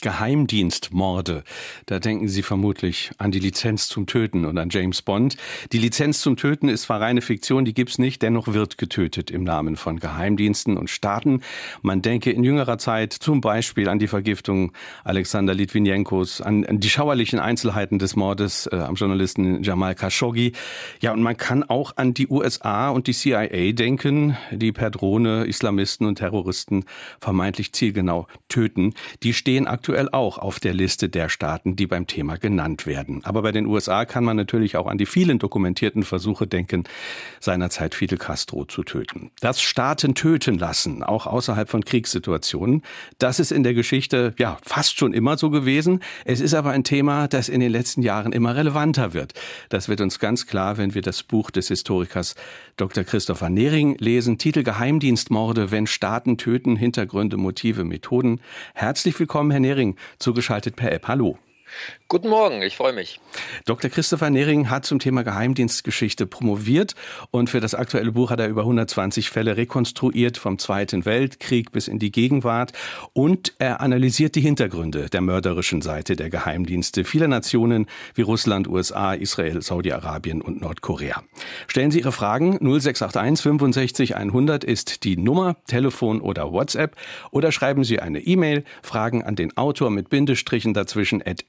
Geheimdienstmorde. Da denken Sie vermutlich an die Lizenz zum Töten und an James Bond. Die Lizenz zum Töten ist zwar reine Fiktion, die gibt's nicht, dennoch wird getötet im Namen von Geheimdiensten und Staaten. Man denke in jüngerer Zeit zum Beispiel an die Vergiftung Alexander Litvinenkos, an, die schauerlichen Einzelheiten des Mordes äh, am Journalisten Jamal Khashoggi. Ja, und man kann auch an die USA und die CIA denken, die per Drohne Islamisten und Terroristen vermeintlich zielgenau töten. Die stehen aktuell aktuell auch auf der Liste der Staaten, die beim Thema genannt werden. Aber bei den USA kann man natürlich auch an die vielen dokumentierten Versuche denken, seinerzeit Fidel Castro zu töten. Das Staaten töten lassen, auch außerhalb von Kriegssituationen, das ist in der Geschichte ja fast schon immer so gewesen. Es ist aber ein Thema, das in den letzten Jahren immer relevanter wird. Das wird uns ganz klar, wenn wir das Buch des Historikers Dr. Christopher Nehring lesen. Titel Geheimdienstmorde, wenn Staaten töten, Hintergründe, Motive, Methoden. Herzlich willkommen, Herr Nehring. Hering, zugeschaltet per App. Hallo. Guten Morgen, ich freue mich. Dr. Christopher Nehring hat zum Thema Geheimdienstgeschichte promoviert und für das aktuelle Buch hat er über 120 Fälle rekonstruiert, vom Zweiten Weltkrieg bis in die Gegenwart und er analysiert die Hintergründe der mörderischen Seite der Geheimdienste vieler Nationen wie Russland, USA, Israel, Saudi-Arabien und Nordkorea. Stellen Sie Ihre Fragen 0681 65 100 ist die Nummer, Telefon oder WhatsApp oder schreiben Sie eine E-Mail, Fragen an den Autor mit Bindestrichen dazwischen at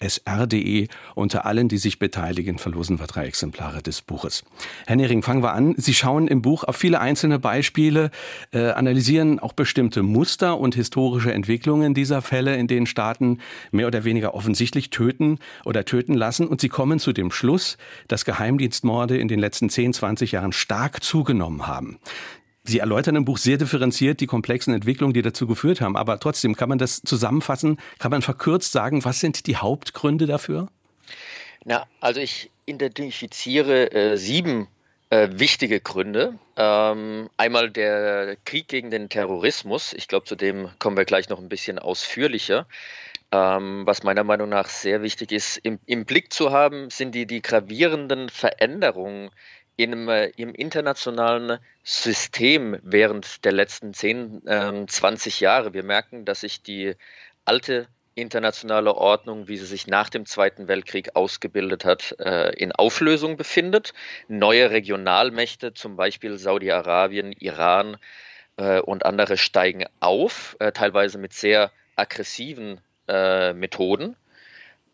sr.de. Unter allen, die sich beteiligen, verlosen wir drei Exemplare des Buches. Herr Nehring, fangen wir an. Sie schauen im Buch auf viele einzelne Beispiele, äh, analysieren auch bestimmte Muster und historische Entwicklungen dieser Fälle, in denen Staaten mehr oder weniger offensichtlich töten oder töten lassen. Und Sie kommen zu dem Schluss, dass Geheimdienstmorde in den letzten 10, 20 Jahren stark zugenommen haben. Sie erläutern im Buch sehr differenziert die komplexen Entwicklungen, die dazu geführt haben. Aber trotzdem, kann man das zusammenfassen? Kann man verkürzt sagen, was sind die Hauptgründe dafür? Na, also ich identifiziere äh, sieben äh, wichtige Gründe. Ähm, einmal der Krieg gegen den Terrorismus. Ich glaube, zu dem kommen wir gleich noch ein bisschen ausführlicher. Ähm, was meiner Meinung nach sehr wichtig ist, im, im Blick zu haben, sind die, die gravierenden Veränderungen in, äh, im internationalen System während der letzten 10, äh, 20 Jahre. Wir merken, dass sich die alte internationale Ordnung, wie sie sich nach dem Zweiten Weltkrieg ausgebildet hat, äh, in Auflösung befindet. Neue Regionalmächte, zum Beispiel Saudi-Arabien, Iran äh, und andere, steigen auf, teilweise mit sehr aggressiven Methoden.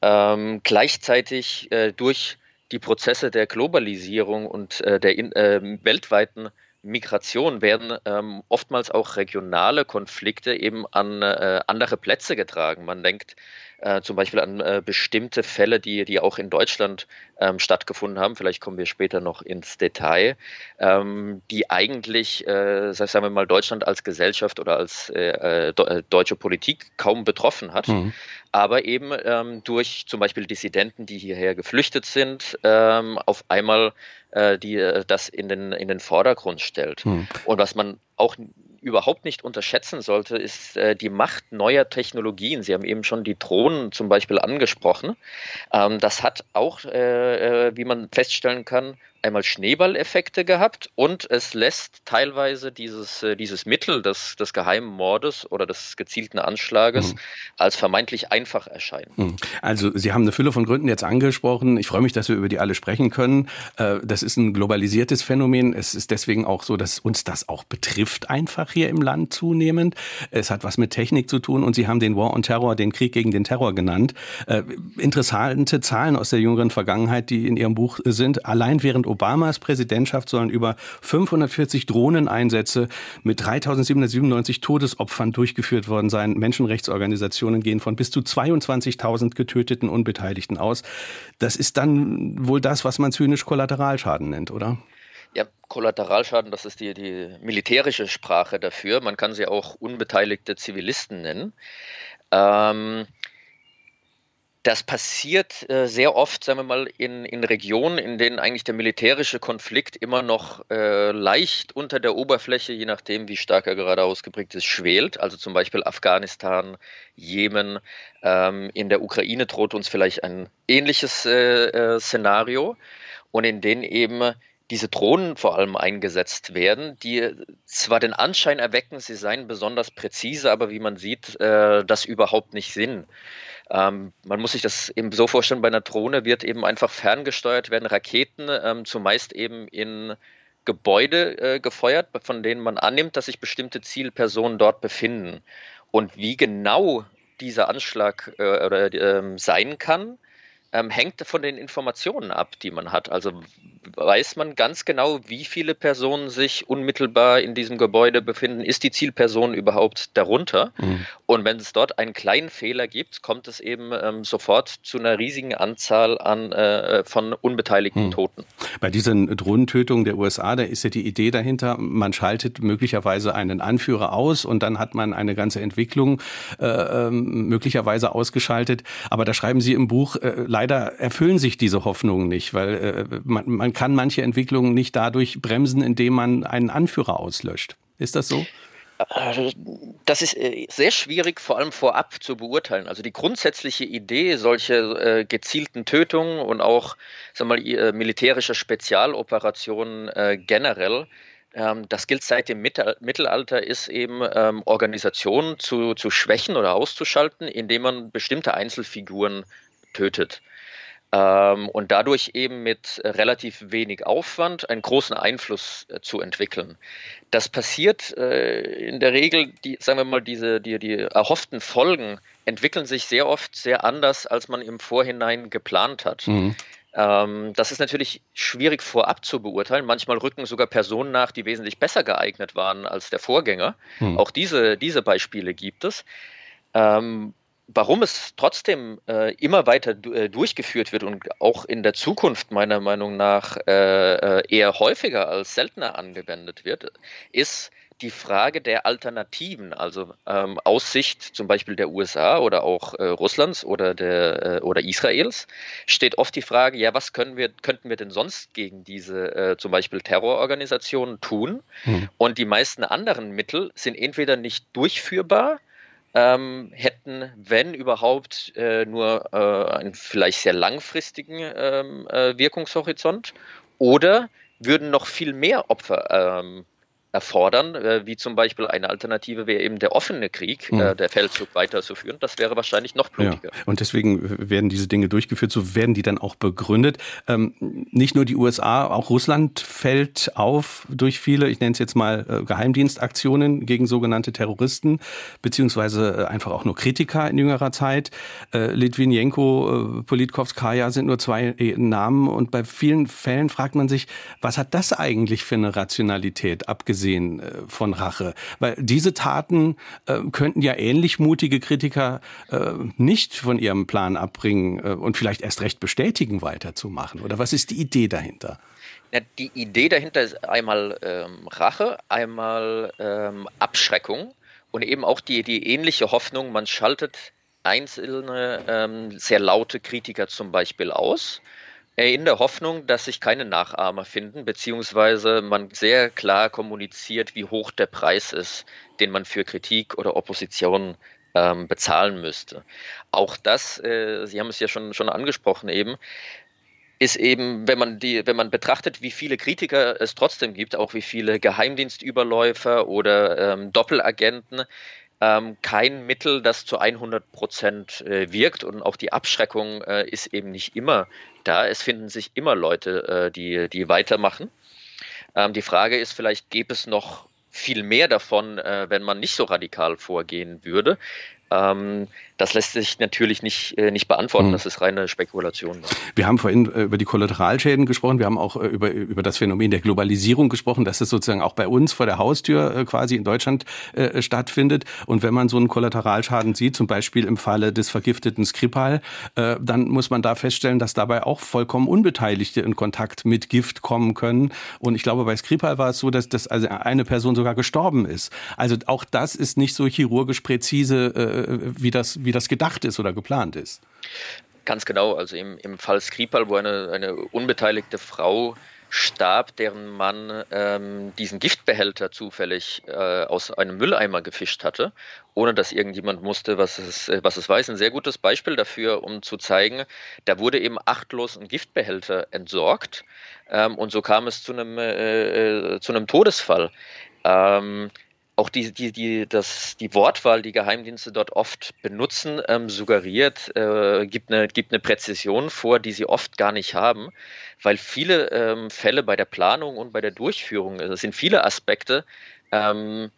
Ähm, gleichzeitig durch die Prozesse der Globalisierung und äh, der in, äh, weltweiten Migration werden ähm, oftmals auch regionale Konflikte eben an äh, andere Plätze getragen. Man denkt äh, zum Beispiel an äh, bestimmte Fälle, die, die auch in Deutschland ähm, stattgefunden haben. Vielleicht kommen wir später noch ins Detail, ähm, die eigentlich, äh, sagen wir mal, Deutschland als Gesellschaft oder als äh, äh, deutsche Politik kaum betroffen hat. Mhm aber eben ähm, durch zum Beispiel Dissidenten, die hierher geflüchtet sind, ähm, auf einmal äh, die, äh, das in den, in den Vordergrund stellt. Hm. Und was man auch überhaupt nicht unterschätzen sollte, ist äh, die Macht neuer Technologien. Sie haben eben schon die Drohnen zum Beispiel angesprochen. Ähm, das hat auch, äh, äh wie man feststellen kann, einmal Schneeballeffekte gehabt und es lässt teilweise dieses, äh, dieses Mittel des, des geheimen Mordes oder des gezielten Anschlages mhm. als vermeintlich einfach erscheinen. Mhm. Also Sie haben eine Fülle von Gründen jetzt angesprochen. Ich freue mich, dass wir über die alle sprechen können. Äh, das ist ein globalisiertes Phänomen. Es ist deswegen auch so, dass uns das auch betrifft einfach hier im Land zunehmend. Es hat was mit Technik zu tun und Sie haben den War on Terror, den Krieg gegen den Terror genannt. Äh, interessante Zahlen aus der jüngeren Vergangenheit, die in Ihrem Buch sind. Allein während Obamas Präsidentschaft sollen über 540 Drohneneinsätze mit 3797 Todesopfern durchgeführt worden sein. Menschenrechtsorganisationen gehen von bis zu 22.000 getöteten Unbeteiligten aus. Das ist dann wohl das, was man zynisch Kollateralschaden nennt, oder? Ja, Kollateralschaden, das ist die, die militärische Sprache dafür. Man kann sie auch unbeteiligte Zivilisten nennen. Ähm, das passiert äh, sehr oft, sagen wir mal, in, in Regionen, in denen eigentlich der militärische Konflikt immer noch äh, leicht unter der Oberfläche, je nachdem, wie stark er gerade ausgeprägt ist, schwelt. Also zum Beispiel Afghanistan, Jemen. Ähm, in der Ukraine droht uns vielleicht ein ähnliches äh, äh Szenario und in denen eben diese Drohnen vor allem eingesetzt werden, die zwar den Anschein erwecken, sie seien besonders präzise, aber wie man sieht, äh, das überhaupt nicht sind. Ähm, man muss sich das eben so vorstellen, bei einer Drohne wird eben einfach ferngesteuert werden Raketen, ähm, zumeist eben in Gebäude äh, gefeuert, von denen man annimmt, dass sich bestimmte Zielpersonen dort befinden. Und wie genau dieser Anschlag äh, oder, äh, sein kann, ähm, hängt von den Informationen ab, die man hat. Also weiß man ganz genau, wie viele Personen sich unmittelbar in diesem Gebäude befinden. Ist die Zielperson überhaupt darunter? Mhm. Und wenn es dort einen kleinen Fehler gibt, kommt es eben ähm, sofort zu einer riesigen Anzahl an, äh, von unbeteiligten mhm. Toten. Bei diesen Drohnentötungen der USA, da ist ja die Idee dahinter, man schaltet möglicherweise einen Anführer aus und dann hat man eine ganze Entwicklung äh, ähm, möglicherweise ausgeschaltet. Aber da schreiben Sie im Buch, äh, leider erfüllen sich diese Hoffnungen nicht, weil äh, man, man kann manche Entwicklungen nicht dadurch bremsen, indem man einen Anführer auslöscht. Ist das so? Das ist äh, sehr schwierig, vor allem vorab zu beurteilen. Also die grundsätzliche Idee solcher äh, gezielten Tötungen und auch sagen wir mal, äh, militärischer Spezialoperationen äh, generell, ähm, das gilt seit dem Mittelalter, ist eben ähm, Organisationen zu, zu schwächen oder auszuschalten, indem man bestimmte Einzelfiguren tötet. Ähm, und dadurch eben mit relativ wenig Aufwand einen großen Einfluss äh, zu entwickeln. Das passiert äh, in der Regel, die, sagen wir mal, diese, die, die erhofften Folgen entwickeln sich sehr oft sehr anders, als man im Vorhinein geplant hat. Mhm. Ähm, das ist natürlich schwierig vorab zu beurteilen. Manchmal rücken sogar Personen nach, die wesentlich besser geeignet waren als der Vorgänger. Mhm. Auch diese, diese Beispiele gibt es. Ähm, warum es trotzdem äh, immer weiter äh, durchgeführt wird und auch in der Zukunft meiner Meinung nach äh, äh, eher häufiger als seltener angewendet wird, ist die Frage der Alternativen, also ähm, aus Sicht zum Beispiel der USA oder auch äh, Russlands oder, der, äh, oder Israels, steht oft die Frage, ja, was können wir, könnten wir denn sonst gegen diese zum Beispiel Terrororganisationen tun? Hm. Und die meisten anderen Mittel sind entweder nicht durchführbar ähm, hätten, wenn überhaupt, äh, nur äh, einen vielleicht sehr langfristigen ähm, äh, Wirkungshorizont oder würden noch viel mehr Opfer ähm, erfordern, äh, wie zum Beispiel eine Alternative wäre eben der offene Krieg, mhm. äh, der Feldzug weiterzuführen. Das wäre wahrscheinlich noch blutiger. Ja. Und deswegen werden diese Dinge durchgeführt, so werden die dann auch begründet. Ähm, nicht nur die USA, auch Russland fällt auf durch viele, ich nenne es jetzt mal äh, Geheimdienstaktionen gegen sogenannte Terroristen, beziehungsweise einfach auch nur Kritiker in jüngerer Zeit. Äh, Litvinenko, äh, Politkovskaya sind nur zwei Namen und bei vielen Fällen fragt man sich, was hat das eigentlich für eine Rationalität, abgesehen abgesehen äh, von Rache. Weil diese Taten äh, könnten ja ähnlich mutige Kritiker äh, nicht von ihrem Plan abbringen und vielleicht erst recht bestätigen, weiterzumachen. Oder was ist die Idee dahinter? Ja, die Idee dahinter ist einmal ähm, Rache, einmal ähm, Abschreckung und eben auch die, die ähnliche Hoffnung, man schaltet einzelne ähm, sehr laute Kritiker zum Beispiel aus in der Hoffnung, dass sich keine Nachahmer finden, beziehungsweise man sehr klar kommuniziert, wie hoch der Preis ist, den man für Kritik oder Opposition ähm, bezahlen müsste. Auch das, äh, Sie haben es ja schon, schon angesprochen eben, ist eben, wenn man die, wenn man betrachtet, wie viele Kritiker es trotzdem gibt, auch wie viele Geheimdienstüberläufer oder ähm, Doppelagenten, ähm, kein Mittel, das zu 100 Prozent äh, wirkt und auch die Abschreckung äh, ist eben nicht immer da. Es finden sich immer Leute, äh, die, die weitermachen. Ähm, die Frage ist, vielleicht gäbe es noch viel mehr davon, äh, wenn man nicht so radikal vorgehen würde. Ähm, das lässt sich natürlich nicht, äh, nicht beantworten. Mhm. Das ist reine Spekulation. Wir haben vorhin äh, über die Kollateralschäden gesprochen. Wir haben auch äh, über, über das Phänomen der Globalisierung gesprochen, dass es sozusagen auch bei uns vor der Haustür quasi in Deutschland äh, stattfindet. Und wenn man so einen Kollateralschaden sieht, zum Beispiel im Falle des vergifteten Skripal, äh, dann muss man da feststellen, dass dabei auch vollkommen Unbeteiligte in Kontakt mit Gift kommen können. Und ich glaube, bei Skripal war es so, dass, dass also eine Person sogar gestorben ist. Also auch das ist nicht so chirurgisch präzise, äh, wie das wie das gedacht ist oder geplant ist. Ganz genau. Also im, im Fall Skripal, wo eine, eine unbeteiligte Frau starb, deren Mann ähm, diesen Giftbehälter zufällig äh, aus einem Mülleimer gefischt hatte, ohne dass irgendjemand musste, was es, äh, was es weiß. Ein sehr gutes Beispiel dafür, um zu zeigen, da wurde eben achtlos ein Giftbehälter entsorgt ähm, und so kam es zu einem, äh, äh zu einem Todesfall. Ähm, auch die, die, die, das, die Wortwahl, die Geheimdienste dort oft benutzen, ähm, suggeriert, äh, gibt, eine, gibt eine Präzision vor, die sie oft gar nicht haben, weil viele ähm, Fälle bei der Planung und bei der Durchführung, das sind viele Aspekte, ähm,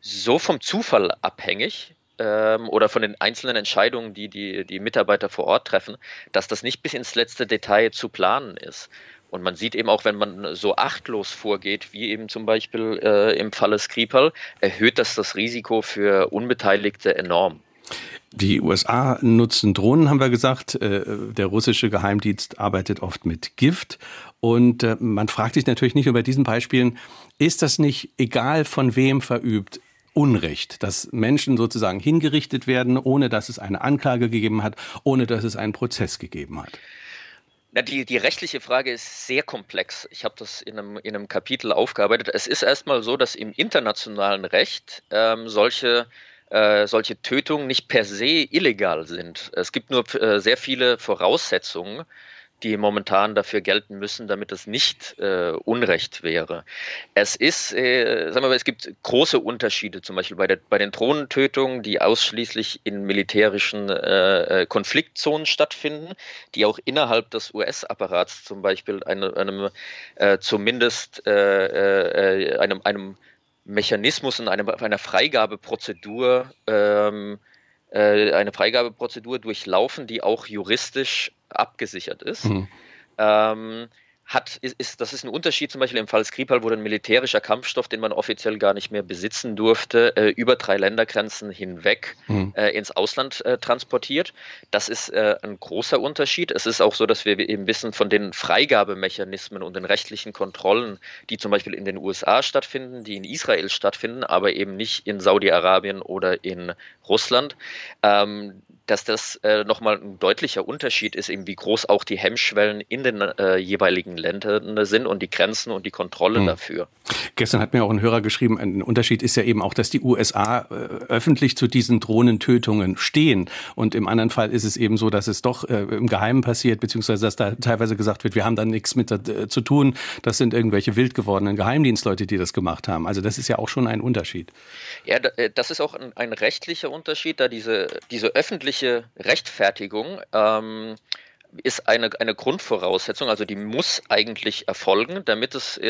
so vom Zufall abhängig ähm, oder von den einzelnen Entscheidungen, die, die die Mitarbeiter vor Ort treffen, dass das nicht bis ins letzte Detail zu planen ist. Und man sieht eben auch, wenn man so achtlos vorgeht, wie eben zum Beispiel äh, im Falle Skripal, erhöht das das Risiko für Unbeteiligte enorm. Die USA nutzen Drohnen, haben wir gesagt. Äh, der russische Geheimdienst arbeitet oft mit Gift. Und äh, man fragt sich natürlich nicht über diesen Beispielen, ist das nicht egal von wem verübt? Unrecht, dass Menschen sozusagen hingerichtet werden, ohne dass es eine Anklage gegeben hat, ohne dass es einen Prozess gegeben hat. Na, die, die rechtliche Frage ist sehr komplex. Ich habe das in einem, in einem Kapitel aufgearbeitet. Es ist erstmal so, dass im internationalen Recht ähm, solche äh, solche Tötungen nicht per se illegal sind. Es gibt nur äh, sehr viele Voraussetzungen, die momentan dafür gelten müssen, damit es nicht äh, Unrecht wäre. Es ist, äh, sagen wir mal, es gibt große Unterschiede, zum Beispiel bei, der, bei den Drohnentötungen, die ausschließlich in militärischen äh, äh Konfliktzonen stattfinden, die auch innerhalb des US-Apparats zum Beispiel eine, einem äh, zumindest äh, einem, einem Mechanismus und einem, einer Freigabeprozedur ähm, eine Freigabeprozedur durchlaufen, die auch juristisch abgesichert ist. Mhm. Ähm, hat, ist, ist, das ist ein Unterschied zum Beispiel im Fall Skripal, wurde ein militärischer Kampfstoff, den man offiziell gar nicht mehr besitzen durfte, äh, über drei Ländergrenzen hinweg mhm. äh, ins Ausland äh, transportiert. Das ist äh, ein großer Unterschied. Es ist auch so, dass wir eben wissen von den Freigabemechanismen und den rechtlichen Kontrollen, die zum Beispiel in den USA stattfinden, die in Israel stattfinden, aber eben nicht in Saudi-Arabien oder in Russland. Ähm, dass das äh, nochmal ein deutlicher Unterschied ist, eben wie groß auch die Hemmschwellen in den äh, jeweiligen Ländern sind und die Grenzen und die Kontrolle mhm. dafür. Gestern hat mir auch ein Hörer geschrieben, ein Unterschied ist ja eben auch, dass die USA äh, öffentlich zu diesen Drohnentötungen stehen. Und im anderen Fall ist es eben so, dass es doch äh, im Geheimen passiert, beziehungsweise dass da teilweise gesagt wird, wir haben da nichts mit äh, zu tun. Das sind irgendwelche wild gewordenen Geheimdienstleute, die das gemacht haben. Also das ist ja auch schon ein Unterschied. Ja, äh, das ist auch ein, ein rechtlicher Unterschied, da diese, diese öffentliche rechtliche Rechtfertigung ähm, ist eine, eine Grundvoraussetzung, also die muss eigentlich erfolgen, damit es äh,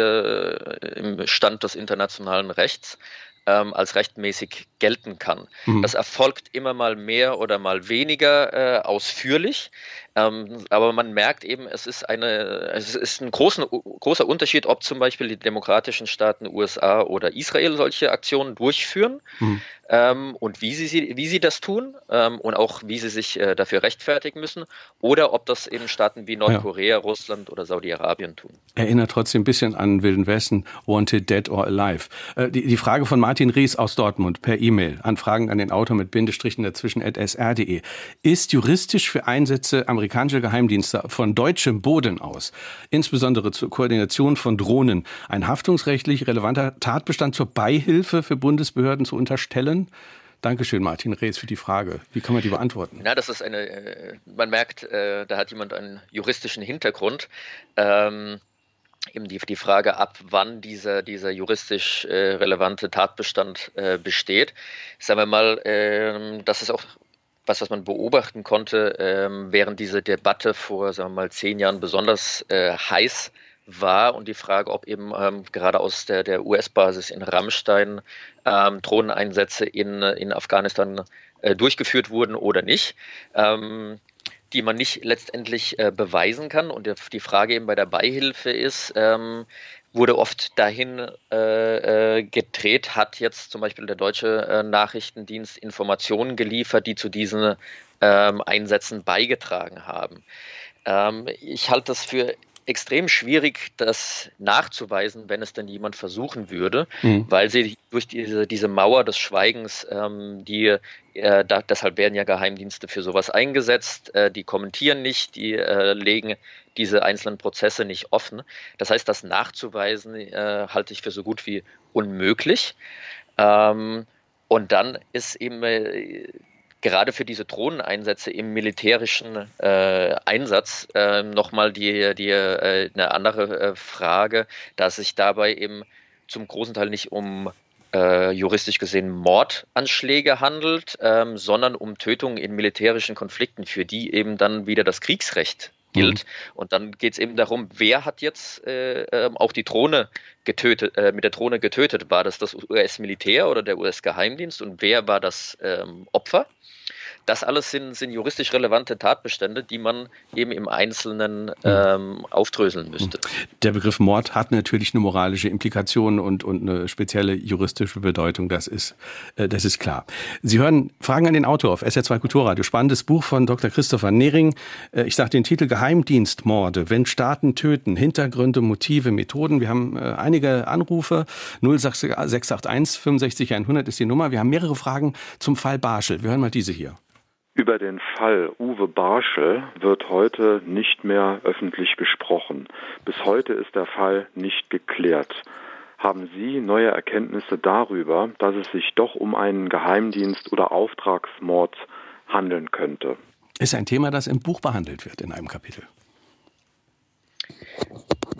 im Stand des internationalen Rechts ähm, als rechtmäßig gelten kann. Mhm. Das erfolgt immer mal mehr oder mal weniger äh, ausführlich. Ähm, aber man merkt eben, es ist, eine, es ist ein großen, großer Unterschied, ob zum Beispiel die demokratischen Staaten USA oder Israel solche Aktionen durchführen mhm. ähm, und wie sie, wie sie das tun ähm, und auch wie sie sich äh, dafür rechtfertigen müssen oder ob das eben Staaten wie Nordkorea, ja. Russland oder Saudi-Arabien tun. Erinnert trotzdem ein bisschen an Wilden Westen, Wanted Dead or Alive. Äh, die, die Frage von Martin Ries aus Dortmund per E-Mail, Anfragen an den Autor mit Bindestrichen dazwischen at sr.de. Ist juristisch für Einsätze amerikanischer amerikanische Geheimdienste von deutschem Boden aus, insbesondere zur Koordination von Drohnen, ein haftungsrechtlich relevanter Tatbestand zur Beihilfe für Bundesbehörden zu unterstellen? Dankeschön, Martin Rees, für die Frage. Wie kann man die beantworten? Ja, das ist eine, äh, man merkt, äh, da hat jemand einen juristischen Hintergrund. Ähm, eben die, die Frage ab, wann dieser, dieser juristisch äh, relevante Tatbestand äh, besteht. Sagen wir mal, äh, das ist auch was, was man beobachten konnte, ähm, während diese Debatte vor, sagen wir mal, zehn Jahren besonders äh, heiß war und die Frage, ob eben ähm, gerade aus der, der US-Basis in Rammstein ähm, Drohneneinsätze in, in Afghanistan äh, durchgeführt wurden oder nicht. Ähm, die man nicht letztendlich äh, beweisen kann. Und die Frage eben bei der Beihilfe ist, ähm, wurde oft dahin äh, äh, gedreht, hat jetzt zum Beispiel der deutsche äh, Nachrichtendienst Informationen geliefert, die zu diesen ähm, Einsätzen beigetragen haben. Ähm, ich halte das für extrem schwierig, das nachzuweisen, wenn es denn jemand versuchen würde, mhm. weil sie durch diese, diese Mauer des Schweigens, ähm, die äh, da, deshalb werden ja Geheimdienste für sowas eingesetzt, äh, die kommentieren nicht, die äh, legen diese einzelnen Prozesse nicht offen. Das heißt, das nachzuweisen äh, halte ich für so gut wie unmöglich. Ähm, und dann ist eben äh, gerade für diese Drohneneinsätze im militärischen äh, Einsatz äh, nochmal die, die, äh, eine andere äh, Frage, dass sich dabei eben zum großen Teil nicht um äh, juristisch gesehen Mordanschläge handelt, ähm, sondern um Tötungen in militärischen Konflikten, für die eben dann wieder das Kriegsrecht gilt. Mhm. Und dann geht es eben darum, wer hat jetzt äh, ähm, auch die Drohne getötet, äh, mit der Drohne getötet? War das das US-Militär oder der US-Geheimdienst? Und wer war das ähm, Opfer? Das alles sind, sind juristisch relevante Tatbestände, die man eben im Einzelnen ähm, aufdröseln müsste. Der Begriff Mord hat natürlich eine moralische Implikation und, und eine spezielle juristische Bedeutung, das ist, äh, das ist klar. Sie hören Fragen an den Autor auf SR2 Kulturradio. Spannendes Buch von Dr. Christopher Nehring. Äh, ich sage den Titel Geheimdienstmorde, wenn Staaten töten, Hintergründe, Motive, Methoden. Wir haben äh, einige Anrufe. 0681 65 100 ist die Nummer. Wir haben mehrere Fragen zum Fall Barschel. Wir hören mal diese hier. Über den Fall Uwe Barschel wird heute nicht mehr öffentlich gesprochen. Bis heute ist der Fall nicht geklärt. Haben Sie neue Erkenntnisse darüber, dass es sich doch um einen Geheimdienst oder Auftragsmord handeln könnte? Ist ein Thema, das im Buch behandelt wird in einem Kapitel.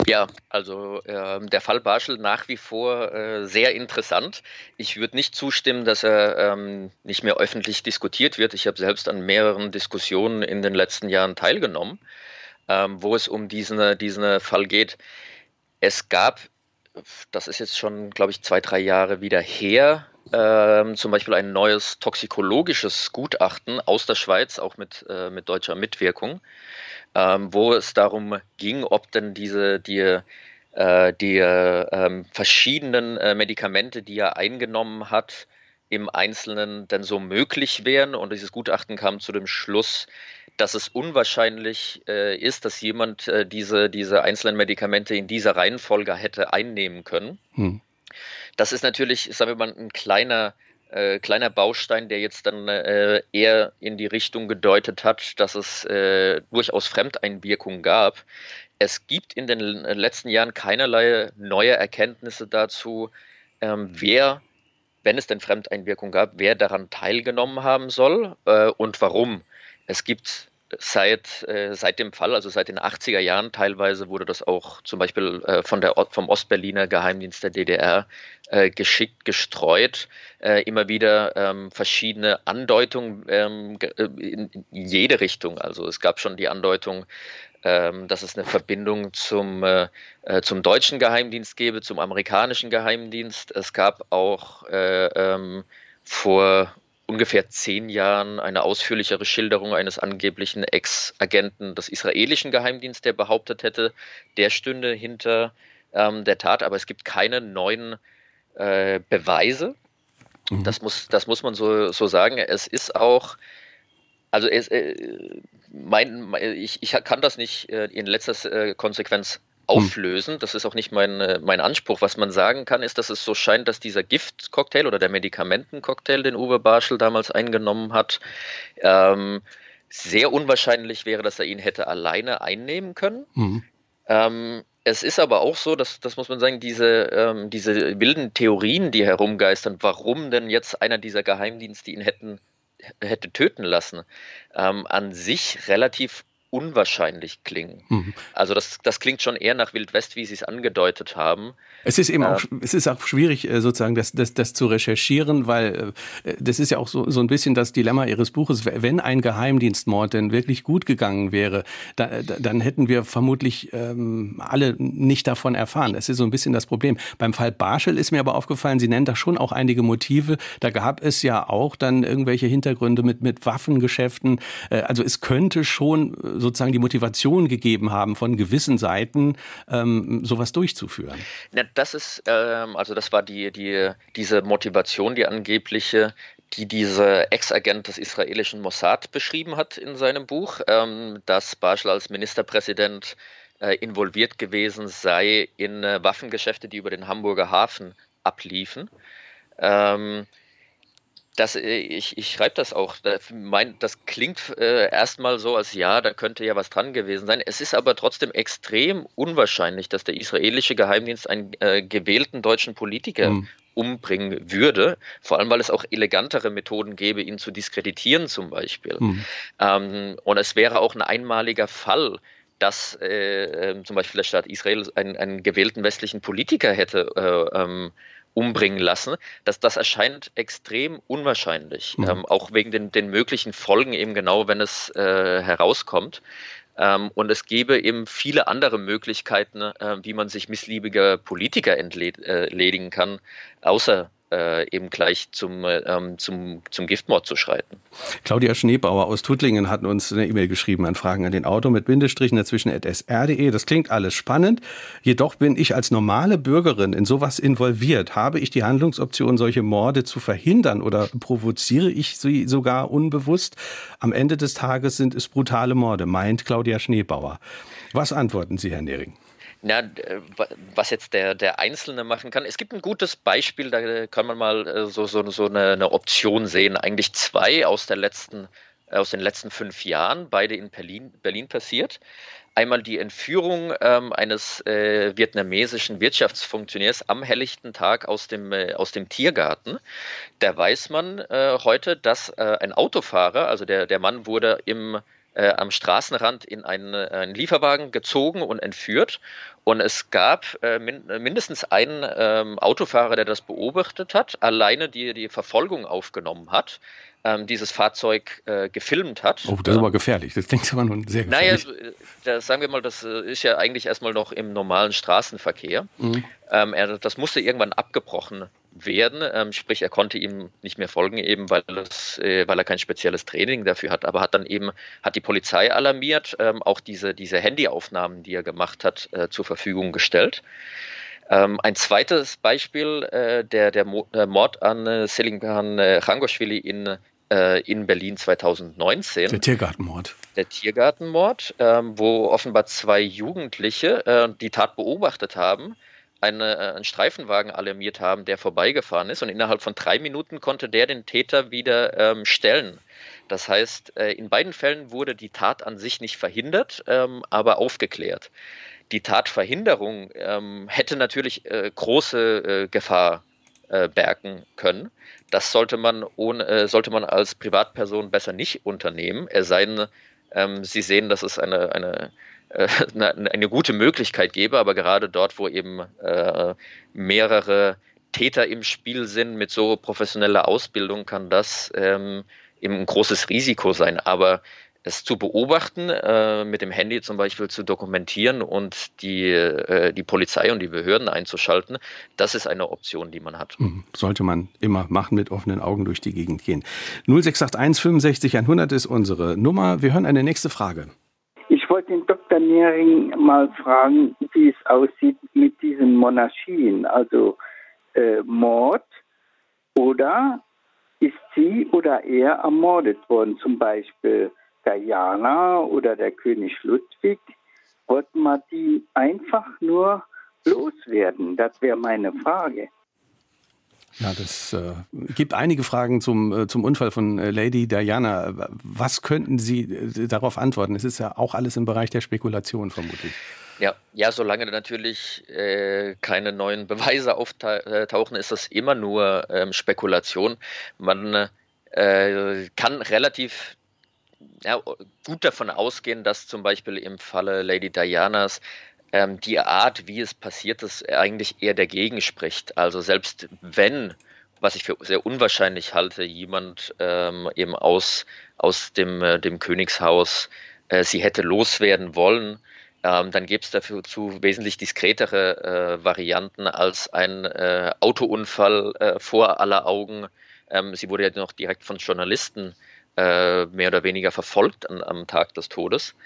Ja, also äh, der Fall Barschel nach wie vor äh, sehr interessant. Ich würde nicht zustimmen, dass er ähm, nicht mehr öffentlich diskutiert wird. Ich habe selbst an mehreren Diskussionen in den letzten Jahren teilgenommen, ähm, wo es um diesen, diesen Fall geht. Es gab, das ist jetzt schon, glaube ich, zwei, drei Jahre wieder her, ähm, zum Beispiel ein neues toxikologisches Gutachten aus der Schweiz, auch mit, äh, mit deutscher Mitwirkung ähm, wo es darum ging, ob denn diese die, äh, die ähm, verschiedenen äh, Medikamente, die er eingenommen hat, im Einzelnen denn so möglich wären. Und dieses Gutachten kam zu dem Schluss, dass es unwahrscheinlich äh, ist, dass jemand äh, diese, diese einzelnen Medikamente in dieser Reihenfolge hätte einnehmen können. Hm. Das ist natürlich, sagen wir mal, ein kleiner äh, kleiner Baustein, der jetzt dann äh, eher in die Richtung gedeutet hat, dass es äh, durchaus Fremdeinwirkungen gab. Es gibt in den letzten Jahren keinerlei neue Erkenntnisse dazu, ähm, wer, wenn es denn Fremdeinwirkungen gab, wer daran teilgenommen haben soll äh, und warum. Es gibt seit, äh, seit dem Fall, also seit den 80er Jahren teilweise, wurde das auch zum Beispiel äh, von der, vom Ostberliner Geheimdienst der DDR äh, geschickt gestreut. Äh, immer wieder ähm, verschiedene Andeutungen ähm, äh, in, jede Richtung. Also es gab schon die Andeutung, ähm, dass es eine Verbindung zum, äh, zum deutschen Geheimdienst gäbe, zum amerikanischen Geheimdienst. Es gab auch ähm, vor ungefähr zehn Jahren eine ausführlichere Schilderung eines angeblichen Ex-Agenten des israelischen Geheimdienstes, der behauptet hätte, der stünde hinter ähm, der Tat, aber es gibt keine neuen äh, Beweise. Mhm. Das, muss, das muss man so, so sagen. Es ist auch, also es, äh, mein, ich, ich kann das nicht äh, in letzter äh, Konsequenz auflösen. Das ist auch nicht mein, äh, mein Anspruch. Was man sagen kann, ist, dass es so scheint, dass dieser Giftcocktail oder der Medikamentencocktail, den Uwe Barschel damals eingenommen hat, ähm, sehr unwahrscheinlich wäre, dass er ihn hätte alleine einnehmen können. Mhm. Ähm, es ist aber auch so, dass, das muss man sagen, diese, ähm, diese wilden Theorien, die herumgeistern, warum denn jetzt einer dieser Geheimdienste ihn hätten, hätte töten lassen, ähm, an sich relativ unwahrscheinlich klingen. Mhm. Also das, das klingt schon eher nach Wild West, wie Sie es angedeutet haben. Es ist eben äh, auch, es ist auch schwierig, äh, sozusagen das, das, das zu recherchieren, weil äh, das ist ja auch so, so ein bisschen das Dilemma Ihres Buches. Wenn ein Geheimdienstmord denn wirklich gut gegangen wäre, da, dann hätten wir vermutlich ähm, alle nicht davon erfahren. Das ist so ein bisschen das Problem. Beim Fall Barschel ist mir aber aufgefallen, Sie nennen da schon auch einige Motive. Da gab es ja auch dann irgendwelche Hintergründe mit, mit Waffengeschäften. Also es könnte schon sozusagen die Motivation gegeben haben, von gewissen Seiten ähm, sowas durchzuführen? Ja, das ist, ähm, also das war die, die, diese Motivation, die angebliche, die dieser Ex-Agent des israelischen Mossad beschrieben hat in seinem Buch, ähm, dass Barschel als Ministerpräsident äh, involviert gewesen sei in äh, Waffengeschäfte, die über den Hamburger Hafen abliefen. Ähm, das, äh, ich, ich schreibe das auch. Das, mein, das klingt äh, erstmal so, als ja, da könnte ja was dran gewesen sein. Es ist aber trotzdem extrem unwahrscheinlich, dass der israelische Geheimdienst einen äh, gewählten deutschen Politiker mhm. umbringen würde. Vor allem, weil es auch elegantere Methoden gäbe, ihn zu diskreditieren, zum Beispiel. Mhm. Ähm, und es wäre auch ein einmaliger Fall, dass äh, ähm, zum Beispiel der Staat Israel einen, einen gewählten westlichen Politiker hätte äh, ähm, umbringen lassen, dass das erscheint extrem unwahrscheinlich, mhm. ähm, auch wegen den, den möglichen Folgen eben genau, wenn es äh, herauskommt. Ähm, und es gäbe eben viele andere Möglichkeiten, äh, wie man sich missliebiger Politiker entledigen kann, außer äh, eben gleich zum, ähm, zum, zum Giftmord zu schreiten. Claudia Schneebauer aus Tuttlingen hat uns eine E-Mail geschrieben an Fragen an den Auto mit Bindestrichen dazwischen at sr.de. Das klingt alles spannend. Jedoch bin ich als normale Bürgerin in sowas involviert. Habe ich die Handlungsoption, solche Morde zu verhindern oder provoziere ich sie sogar unbewusst? Am Ende des Tages sind es brutale Morde, meint Claudia Schneebauer. Was antworten Sie, Herr Nering? Na, was jetzt der, der Einzelne machen kann. Es gibt ein gutes Beispiel, da kann man mal äh, so, so, so eine, eine Option sehen. Eigentlich zwei aus, der letzten, aus den letzten fünf Jahren, beide in Berlin, Berlin passiert. Einmal die Entführung ähm, eines äh, vietnamesischen Wirtschaftsfunktionärs am helllichten Tag aus dem, äh, aus dem Tiergarten. Da weiß man äh, heute, dass äh, ein Autofahrer, also der, der Mann wurde im äh, am Straßenrand in einen, äh, einen, Lieferwagen gezogen und entführt. Und es gab äh, min mindestens einen ähm, Autofahrer, der das beobachtet hat, alleine die, die Verfolgung aufgenommen hat, ähm, dieses Fahrzeug äh, gefilmt hat. Oh, das ist aber gefährlich. Das klingt aber nun sehr gefährlich. Naja, das, sagen wir mal, das äh, ist ja eigentlich erstmal noch im normalen Straßenverkehr. Mhm. Ähm, er, das musste irgendwann abgebrochen werden. Ähm, sprich, er konnte ihm nicht mehr folgen, eben weil, es, äh, weil er kein spezielles Training dafür hat. Aber hat dann eben hat die Polizei alarmiert, ähm, auch diese, diese Handyaufnahmen, die er gemacht hat, äh, zur Verfügung gestellt. Ähm, ein zweites Beispiel, äh, der, der, Mord an äh, Selimkan äh, Rangoshvili in, äh, in Berlin 2019. Der Tiergartenmord. Der Tiergartenmord, ähm, wo offenbar zwei Jugendliche äh, die Tat beobachtet haben eine, äh, einen Streifenwagen alarmiert haben, der vorbeigefahren ist. Und innerhalb von drei Minuten konnte der den Täter wieder ähm, stellen. Das heißt, äh, in beiden Fällen wurde die Tat an sich nicht verhindert, ähm, aber aufgeklärt. Die Tatverhinderung ähm, hätte natürlich äh, große äh, Gefahr äh, bergen können. Das sollte man, ohne, äh, sollte man als Privatperson besser nicht unternehmen, es sei denn, ähm, Sie sehen, dass es eine, eine eine, eine, gute Möglichkeit gäbe, aber gerade dort, wo eben äh, mehrere Täter im Spiel sind mit so professioneller Ausbildung, kann das ähm, eben ein großes Risiko sein. Aber es zu beobachten, äh, mit dem Handy zum Beispiel zu dokumentieren und die, äh, die Polizei und die Behörden einzuschalten, das ist eine Option, die man hat. Mhm. Sollte man immer machen, mit offenen Augen durch die Gegend gehen. 0681 65 100 ist unsere Nummer. Wir hören eine nächste Frage. Ich wollte den. Nering mal fragen, wie es aussieht mit diesen Monarchien, also äh, Mord oder ist sie oder er ermordet worden, zum Beispiel Diana oder der König Ludwig, wollten wir die einfach nur loswerden? Das wäre meine Frage. Ja, das äh, gibt einige Fragen zum, äh, zum Unfall von äh, Lady Diana. Was könnten Sie äh, darauf antworten? Es ist ja auch alles im Bereich der Spekulation vermutlich. Ja, ja, solange natürlich äh, keine neuen Beweise auftauchen, ist das immer nur ähm, Spekulation. Man äh, kann relativ ja, gut davon ausgehen, dass zum Beispiel im Falle Lady Dianas ähm, die Art, wie es passiert ist, eigentlich eher dagegen spricht. Also selbst wenn, was ich für sehr unwahrscheinlich halte, jemand ähm, eben aus, aus dem, äh, dem Königshaus äh, sie hätte loswerden wollen, ähm, dann gäbe es dafür zu wesentlich diskretere äh, Varianten als ein äh, Autounfall äh, vor aller Augen. Ähm, sie wurde ja noch direkt von Journalisten äh, mehr oder weniger verfolgt an, am Tag des Todes.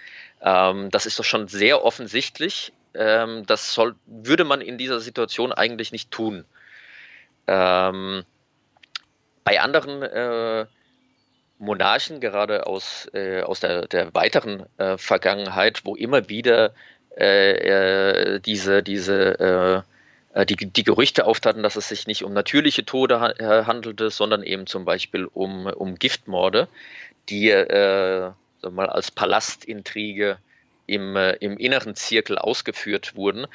Ähm, das ist doch schon sehr offensichtlich ähm, das soll, würde man in dieser Situation eigentlich nicht tun. Ähm, bei anderen äh, Monarchen, gerade aus, äh, aus der, der weiteren äh, Vergangenheit, wo immer wieder äh, diese, diese äh, die, die Gerüchte auftaten, dass es sich nicht um natürliche Tode ha äh, handelte, sondern eben zum Beispiel um, um Giftmorde, die äh, mal als Palastintrige im, äh, im inneren Zirkel ausgeführt wurden.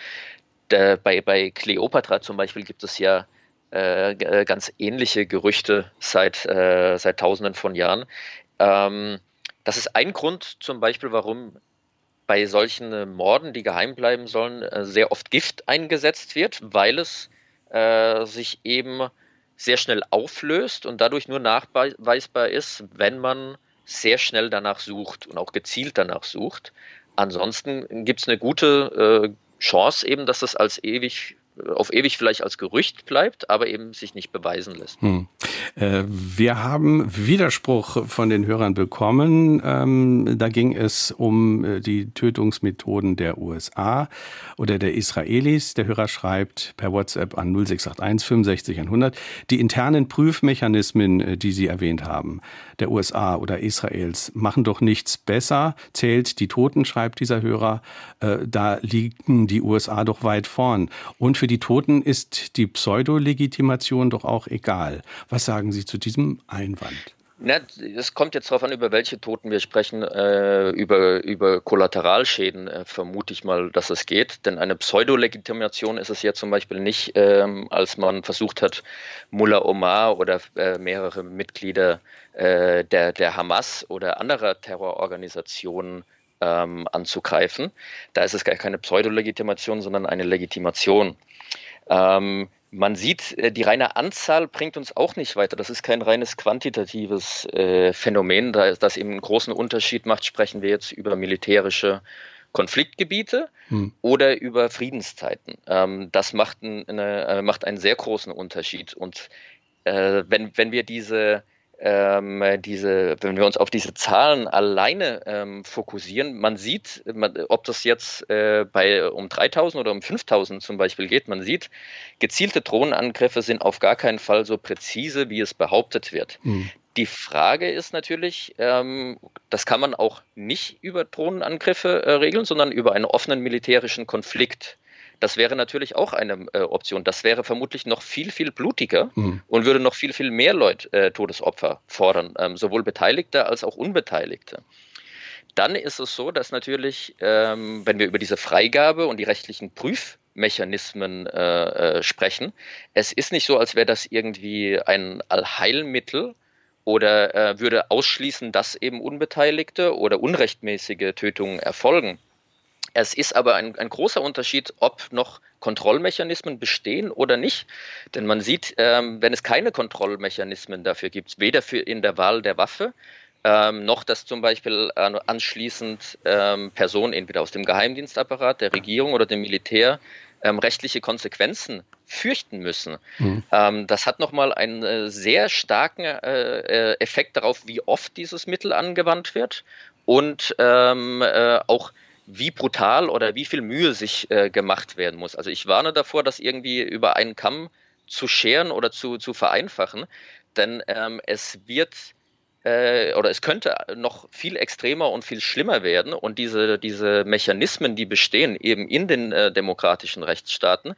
Der, bei, bei Kleopatra zum Beispiel gibt es ja äh, ganz ähnliche Gerüchte seit, äh, seit Tausenden von Jahren. Ähm, das ist ein Grund zum Beispiel, warum bei solchen äh, Morden, die geheim bleiben sollen, äh, sehr oft Gift eingesetzt wird, weil es äh, sich eben sehr schnell auflöst und dadurch nur nachweisbar ist, wenn man sehr schnell danach sucht und auch gezielt danach sucht. Ansonsten gibt es eine gute äh, Chance eben, dass es als ewig auf ewig vielleicht als Gerücht bleibt, aber eben sich nicht beweisen lässt. Hm. Äh, wir haben Widerspruch von den Hörern bekommen. Ähm, da ging es um äh, die Tötungsmethoden der USA oder der Israelis. Der Hörer schreibt per WhatsApp an 0681 65 100 die internen Prüfmechanismen, äh, die Sie erwähnt haben, der USA oder Israels, machen doch nichts besser. Zählt die Toten, schreibt dieser Hörer. Da liegen die USA doch weit vorn. Und für die Toten ist die Pseudolegitimation doch auch egal. Was sagen Sie zu diesem Einwand? Es kommt jetzt darauf an, über welche Toten wir sprechen. Äh, über, über Kollateralschäden äh, vermute ich mal, dass es geht. Denn eine Pseudolegitimation ist es ja zum Beispiel nicht, ähm, als man versucht hat, Mullah Omar oder äh, mehrere Mitglieder äh, der, der Hamas oder anderer Terrororganisationen ähm, anzugreifen. Da ist es gar keine Pseudolegitimation, sondern eine Legitimation. Ähm, man sieht, äh, die reine Anzahl bringt uns auch nicht weiter. Das ist kein reines quantitatives äh, Phänomen, da das eben einen großen Unterschied macht. Sprechen wir jetzt über militärische Konfliktgebiete hm. oder über Friedenszeiten. Ähm, das macht, ein, eine, äh, macht, einen sehr großen Unterschied. Und äh, wenn, wenn wir diese ähm, diese, wenn wir uns auf diese Zahlen alleine ähm, fokussieren, man sieht, man, ob das jetzt äh, bei um 3000 oder um 5000 zum Beispiel geht, man sieht, gezielte Drohnenangriffe sind auf gar keinen Fall so präzise, wie es behauptet wird. Mhm. Die Frage ist natürlich, ähm, das kann man auch nicht über Drohnenangriffe äh, regeln, sondern über einen offenen militärischen Konflikt. Das wäre natürlich auch eine äh, Option. Das wäre vermutlich noch viel, viel blutiger mhm. und würde noch viel, viel mehr Leute äh, Todesopfer fordern, ähm, sowohl Beteiligte als auch Unbeteiligte. Dann ist es so, dass natürlich, ähm, wenn wir über diese Freigabe und die rechtlichen Prüfmechanismen äh, äh, sprechen, es ist nicht so, als wäre das irgendwie ein Allheilmittel oder äh, würde ausschließen, dass eben Unbeteiligte oder unrechtmäßige Tötungen erfolgen. Es ist aber ein, ein, großer Unterschied, ob noch Kontrollmechanismen bestehen oder nicht. Denn man sieht, ähm, wenn es keine Kontrollmechanismen dafür gibt, weder für in der Wahl der Waffe, ähm, noch dass zum Beispiel anschließend ähm, Personen entweder aus dem Geheimdienstapparat, der Regierung oder dem Militär ähm, rechtliche Konsequenzen fürchten müssen. Mhm. Ähm, das hat nochmal einen äh, sehr starken äh, äh, Effekt darauf, wie oft dieses Mittel angewandt wird und ähm, äh, auch wie brutal oder wie viel Mühe sich äh, gemacht werden muss. Also ich warne davor, das irgendwie über einen Kamm zu scheren oder zu, zu vereinfachen, denn ähm, es wird äh, oder es könnte noch viel extremer und viel schlimmer werden und diese, diese Mechanismen, die bestehen eben in den äh, demokratischen Rechtsstaaten,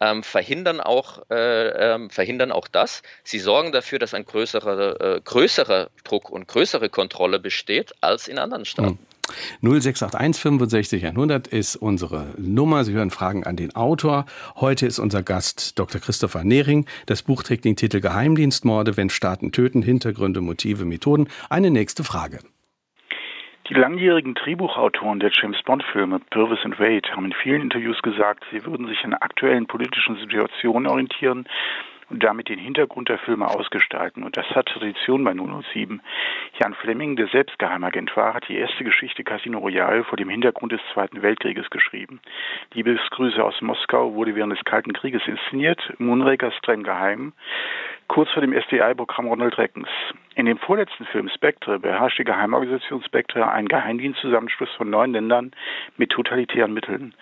ähm, verhindern, auch, äh, ähm, verhindern auch das. Sie sorgen dafür, dass ein größerer, äh, größerer Druck und größere Kontrolle besteht als in anderen Staaten. Mhm. 0681 65 100 ist unsere Nummer. Sie hören Fragen an den Autor. Heute ist unser Gast Dr. Christopher Nehring. Das Buch trägt den Titel Geheimdienstmorde, wenn Staaten töten, Hintergründe, Motive, Methoden. Eine nächste Frage. Die langjährigen Drehbuchautoren der James Bond-Filme, Purvis und Wade, haben in vielen Interviews gesagt, sie würden sich an aktuellen politischen Situationen orientieren und damit den Hintergrund der Filme ausgestalten. Und das hat Tradition bei 007. Jan Fleming, der selbst Geheimagent war, hat die erste Geschichte Casino Royale vor dem Hintergrund des Zweiten Weltkrieges geschrieben. Liebesgrüße aus Moskau wurde während des Kalten Krieges inszeniert, Moonraker streng geheim, kurz vor dem SDI-Programm Ronald Reckens. In dem vorletzten Film Spectre beherrscht die Geheimorganisation Spectre einen Geheimdienstzusammenschluss von neun Ländern mit totalitären Mitteln.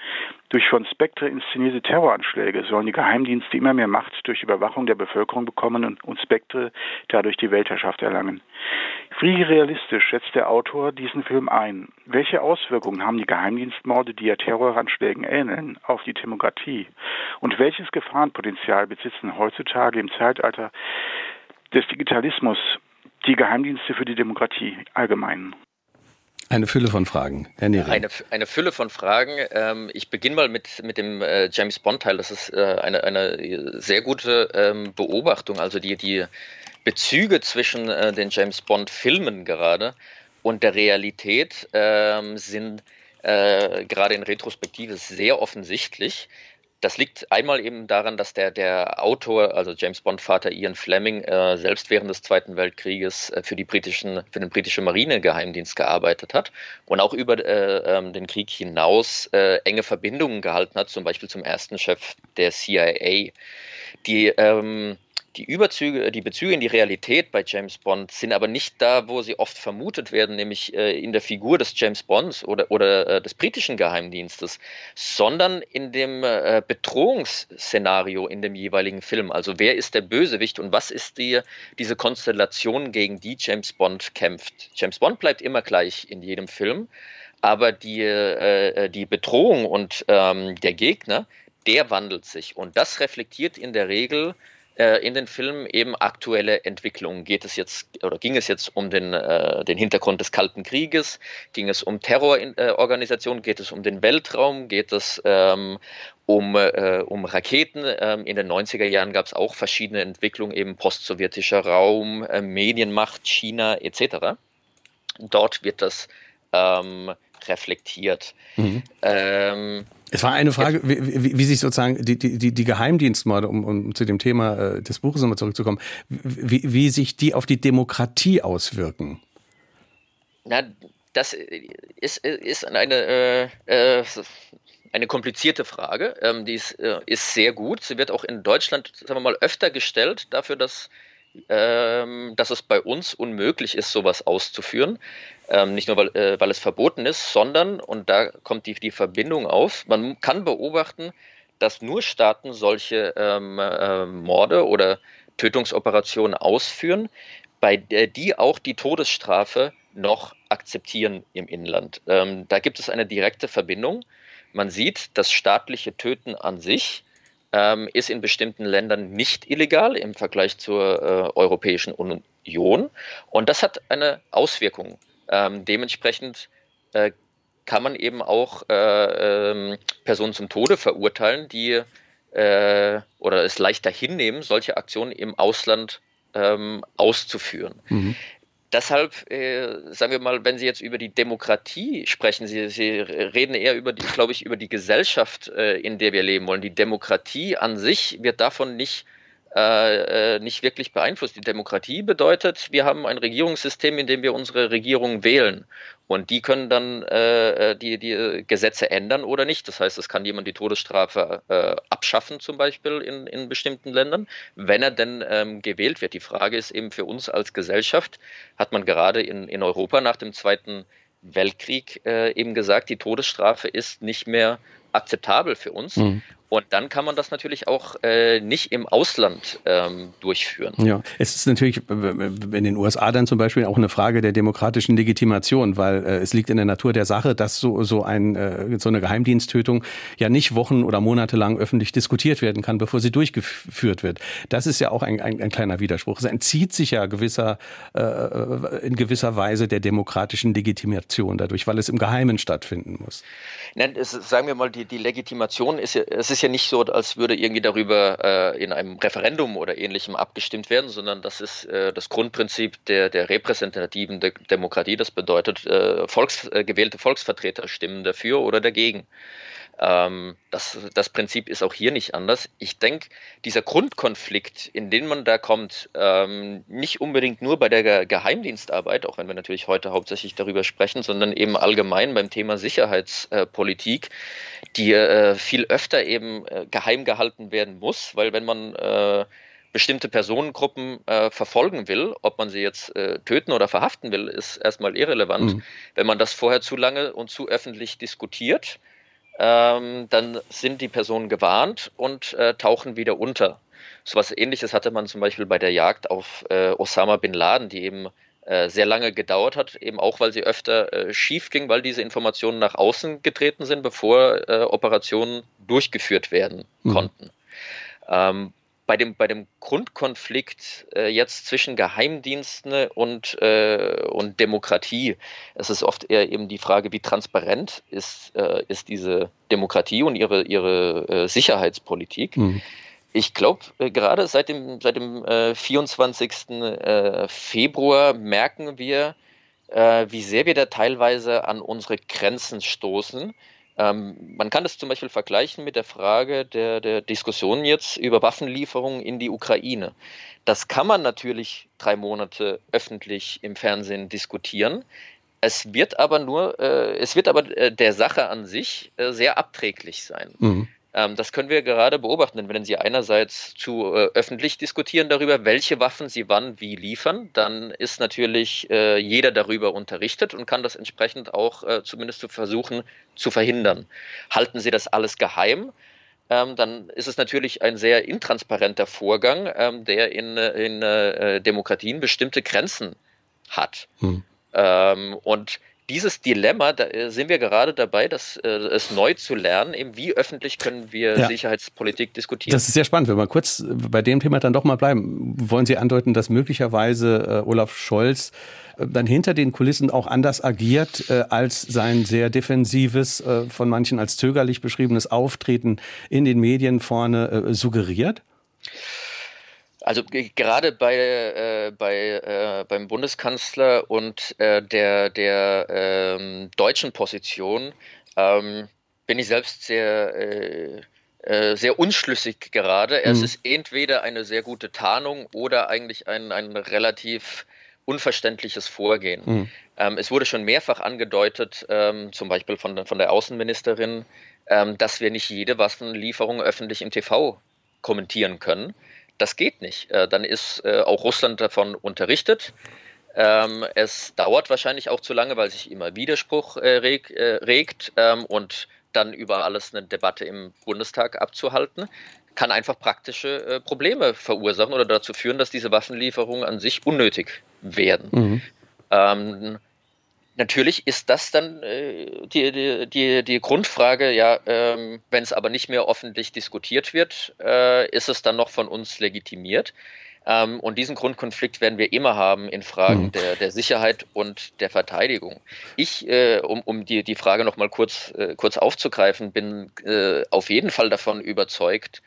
Durch von Spectre inszenierte Terroranschläge sollen die Geheimdienste immer mehr Macht durch Überwachung der Bevölkerung bekommen und, Spectre dadurch die Weltherrschaft erlangen. Wie realistisch schätzt der Autor diesen Film ein? Welche Auswirkungen haben die Geheimdienstmorde, die ja Terroranschlägen ähneln, auf die Demokratie? Und welches Gefahrenpotenzial besitzen heutzutage im Zeitalter des Digitalismus die Geheimdienste für die Demokratie allgemein? Eine Fülle von Fragen, Herr Neri. Eine, eine Fülle von Fragen. Ähm, ich beginne mal mit, mit dem äh, James Bond-Teil. Das ist äh, eine, eine sehr gute ähm, Beobachtung. Also die, die Bezüge zwischen äh, den James Bond-Filmen gerade und der Realität ähm, sind äh, gerade in Retrospektive sehr offensichtlich. Das liegt einmal eben daran, dass der, der Autor, also James Bond-Vater Ian Fleming, äh, selbst während des Zweiten Weltkrieges äh, für, die britischen, für den britischen Marinegeheimdienst gearbeitet hat und auch über äh, ähm, den Krieg hinaus äh, enge Verbindungen gehalten hat, zum Beispiel zum ersten Chef der CIA. Die ähm, die Überzüge, die Bezüge in die Realität bei James Bond sind aber nicht da, wo sie oft vermutet werden, nämlich äh, in der Figur des James Bonds oder, oder äh, des britischen Geheimdienstes, sondern in dem äh, Bedrohungsszenario in dem jeweiligen Film. Also wer ist der Bösewicht und was ist die, diese Konstellation, gegen die James Bond kämpft? James Bond bleibt immer gleich in jedem Film, aber die, äh, äh, die Bedrohung und ähm, der Gegner, der wandelt sich. Und das reflektiert in der Regel äh, in den Filmen eben aktuelle Entwicklungen. Geht es jetzt oder ging es jetzt um den, äh, den Hintergrund des Kalten Krieges? Ging es um Terrororganisationen? Geht es um den Weltraum? Geht es ähm, um, äh, um Raketen? Ähm, in den 90er Jahren gab es auch verschiedene Entwicklungen, eben postsowjetischer Raum, äh, Medienmacht, China etc. Dort wird das ähm, reflektiert. Mhm. Ähm, es war eine Frage, wie, wie, wie sich sozusagen die, die, die Geheimdienstmorde, um, um zu dem Thema äh, des Buches nochmal zurückzukommen, wie, wie sich die auf die Demokratie auswirken. Na, das ist, ist eine, äh, äh, eine komplizierte Frage. Ähm, die ist, äh, ist sehr gut. Sie wird auch in Deutschland, sagen wir mal, öfter gestellt, dafür, dass dass es bei uns unmöglich ist, sowas auszuführen. Ähm, nicht nur, weil, äh, weil es verboten ist, sondern, und da kommt die, die Verbindung auf, man kann beobachten, dass nur Staaten solche ähm, äh, Morde oder Tötungsoperationen ausführen, bei der die auch die Todesstrafe noch akzeptieren im Inland. Ähm, da gibt es eine direkte Verbindung. Man sieht, das staatliche Töten an sich ähm, ist in bestimmten Ländern nicht illegal im Vergleich zur äh, Europäischen Union. Und das hat eine Auswirkung. Ähm, dementsprechend äh, kann man eben auch äh, ähm, Personen zum Tode verurteilen, die äh, oder es leichter hinnehmen, solche Aktionen im Ausland ähm, auszuführen. Mhm deshalb, äh, sagen wir mal, wenn Sie jetzt über die Demokratie sprechen, Sie, Sie reden eher über die, glaube ich, über die Gesellschaft, äh, in der wir leben wollen. Die Demokratie an sich wird davon nicht äh, äh, nicht wirklich beeinflusst. Die Demokratie bedeutet, wir haben ein Regierungssystem, in dem wir unsere Regierung wählen. Und die können dann äh, äh die, die Gesetze ändern oder nicht. Das heißt, es kann jemand die Todesstrafe äh, abschaffen, zum Beispiel in, in bestimmten Ländern, wenn er denn ähm, gewählt wird. Die Frage ist eben für uns als Gesellschaft, hat man gerade in, in Europa nach dem Zweiten Weltkrieg äh, eben gesagt, die Todesstrafe ist nicht mehr akzeptabel für uns. Mhm. Und dann kann man das natürlich auch äh, nicht im Ausland ähm, durchführen. Ja, es ist natürlich in den USA dann zum Beispiel auch eine Frage der demokratischen Legitimation, weil äh, es liegt in der Natur der Sache, dass so, so, ein, äh, so eine Geheimdiensttötung ja nicht Wochen oder Monate lang öffentlich diskutiert werden kann, bevor sie durchgeführt wird. Das ist ja auch ein, ein, ein kleiner Widerspruch. Es entzieht sich ja gewisser, äh, in gewisser Weise der demokratischen Legitimation dadurch, weil es im Geheimen stattfinden muss. Nein, es, sagen wir mal, die, die Legitimation ist ja, es ist ja nicht so, als würde irgendwie darüber äh, in einem Referendum oder ähnlichem abgestimmt werden, sondern das ist äh, das Grundprinzip der, der repräsentativen De Demokratie. Das bedeutet, äh, Volks, äh, gewählte Volksvertreter stimmen dafür oder dagegen. Ähm, das, das Prinzip ist auch hier nicht anders. Ich denke, dieser Grundkonflikt, in den man da kommt, ähm, nicht unbedingt nur bei der Geheimdienstarbeit, auch wenn wir natürlich heute hauptsächlich darüber sprechen, sondern eben allgemein beim Thema Sicherheitspolitik, die äh, viel öfter eben äh, geheim gehalten werden muss, weil wenn man äh, bestimmte Personengruppen äh, verfolgen will, ob man sie jetzt äh, töten oder verhaften will, ist erstmal irrelevant. Mhm. Wenn man das vorher zu lange und zu öffentlich diskutiert, ähm, dann sind die Personen gewarnt und äh, tauchen wieder unter. So was ähnliches hatte man zum Beispiel bei der Jagd auf Osama bin Laden, die eben sehr lange gedauert hat, eben auch weil sie öfter äh, schief ging, weil diese Informationen nach außen getreten sind, bevor äh, Operationen durchgeführt werden mhm. konnten. Ähm, bei dem, bei dem Grundkonflikt äh, jetzt zwischen Geheimdiensten und, äh, und Demokratie, es ist oft eher eben die Frage, wie transparent ist, äh, ist diese Demokratie und ihre, ihre äh, Sicherheitspolitik. Mhm. Ich glaube, äh, gerade seit dem, seit dem 24. Äh, Februar merken wir, wie sehr wir da teilweise an unsere Grenzen stoßen ähm, man kann das zum Beispiel vergleichen mit der Frage der, der Diskussion jetzt über Waffenlieferungen in die Ukraine. Das kann man natürlich drei Monate öffentlich im Fernsehen diskutieren. Es wird aber nur, äh, es wird aber äh, der Sache an sich äh, sehr abträglich sein. Mhm. Ähm, das können wir gerade beobachten, denn wenn Sie einerseits zu äh, öffentlich diskutieren darüber, welche Waffen Sie wann wie liefern, dann ist natürlich äh, jeder darüber unterrichtet und kann das entsprechend auch äh, zumindest zu versuchen zu verhindern. Halten Sie das alles geheim, ähm, dann ist es natürlich ein sehr intransparenter Vorgang, ähm, der in, in äh, Demokratien bestimmte Grenzen hat. Hm. Ähm, und dieses Dilemma, da äh, sind wir gerade dabei, das, äh, es neu zu lernen, eben wie öffentlich können wir ja. Sicherheitspolitik diskutieren. Das ist sehr spannend. Wenn wir kurz bei dem Thema dann doch mal bleiben, wollen Sie andeuten, dass möglicherweise äh, Olaf Scholz äh, dann hinter den Kulissen auch anders agiert äh, als sein sehr defensives, äh, von manchen als zögerlich beschriebenes Auftreten in den Medien vorne suggeriert? Also gerade bei, äh, bei äh, beim Bundeskanzler und äh, der, der ähm, deutschen Position ähm, bin ich selbst sehr, äh, äh, sehr unschlüssig gerade. Mhm. Es ist entweder eine sehr gute Tarnung oder eigentlich ein, ein relativ unverständliches Vorgehen. Mhm. Ähm, es wurde schon mehrfach angedeutet, ähm, zum Beispiel von, von der Außenministerin, ähm, dass wir nicht jede Waffenlieferung öffentlich im TV kommentieren können. Das geht nicht. Äh, dann ist äh, auch Russland davon unterrichtet. Ähm, es dauert wahrscheinlich auch zu lange, weil sich immer Widerspruch äh, regt ähm, und dann über alles eine Debatte im Bundestag abzuhalten, kann einfach praktische Probleme verursachen oder dazu führen, dass diese Waffenlieferungen an sich unnötig werden. Mhm. Ähm, Natürlich ist das dann äh, die, die, die, die, Grundfrage, ja, ähm, wenn es aber nicht mehr öffentlich diskutiert wird, äh, ist es dann noch von uns legitimiert? Ähm, und diesen Grundkonflikt werden wir immer haben in Fragen mhm. der, der Sicherheit und der Verteidigung. Ich, äh, um, um die, die Frage nochmal kurz, äh, kurz aufzugreifen, bin äh, auf jeden Fall davon überzeugt,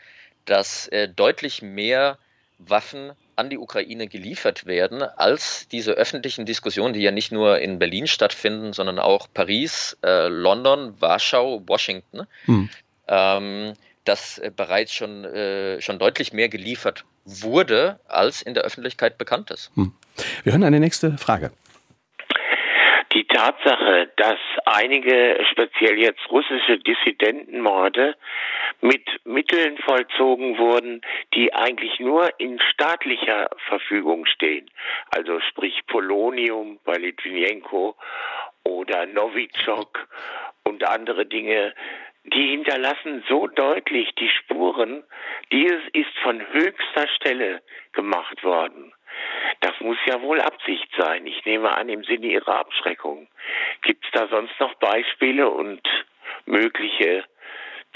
dass äh, deutlich mehr Waffen an die Ukraine geliefert werden, als diese öffentlichen Diskussionen, die ja nicht nur in Berlin stattfinden, sondern auch Paris, äh, London, Warschau, Washington, hm. ähm, dass äh, bereits schon, äh, schon deutlich mehr geliefert wurde, als in der Öffentlichkeit bekannt ist. Hm. Wir hören eine nächste Frage. Tatsache, dass einige, speziell jetzt russische Dissidentenmorde, mit Mitteln vollzogen wurden, die eigentlich nur in staatlicher Verfügung stehen, also sprich Polonium bei Litvinenko oder Novichok und andere Dinge, die hinterlassen so deutlich die Spuren, dieses ist von höchster Stelle gemacht worden. Das muss ja wohl Absicht sein. Ich nehme an, im Sinne Ihrer Abschreckung. Gibt es da sonst noch Beispiele und mögliche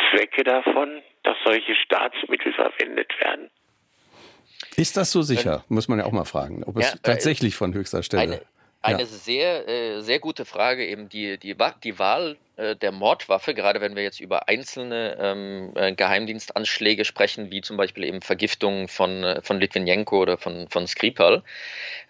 Zwecke davon, dass solche Staatsmittel verwendet werden? Ist das so sicher? Muss man ja auch mal fragen, ob es ja, tatsächlich von höchster Stelle. Eine, eine ja. sehr, äh, sehr gute Frage, eben die, die, die Wahl äh, der Mordwaffe, gerade wenn wir jetzt über einzelne ähm, äh, Geheimdienstanschläge sprechen, wie zum Beispiel eben Vergiftungen von, äh, von Litvinenko oder von, von Skripal,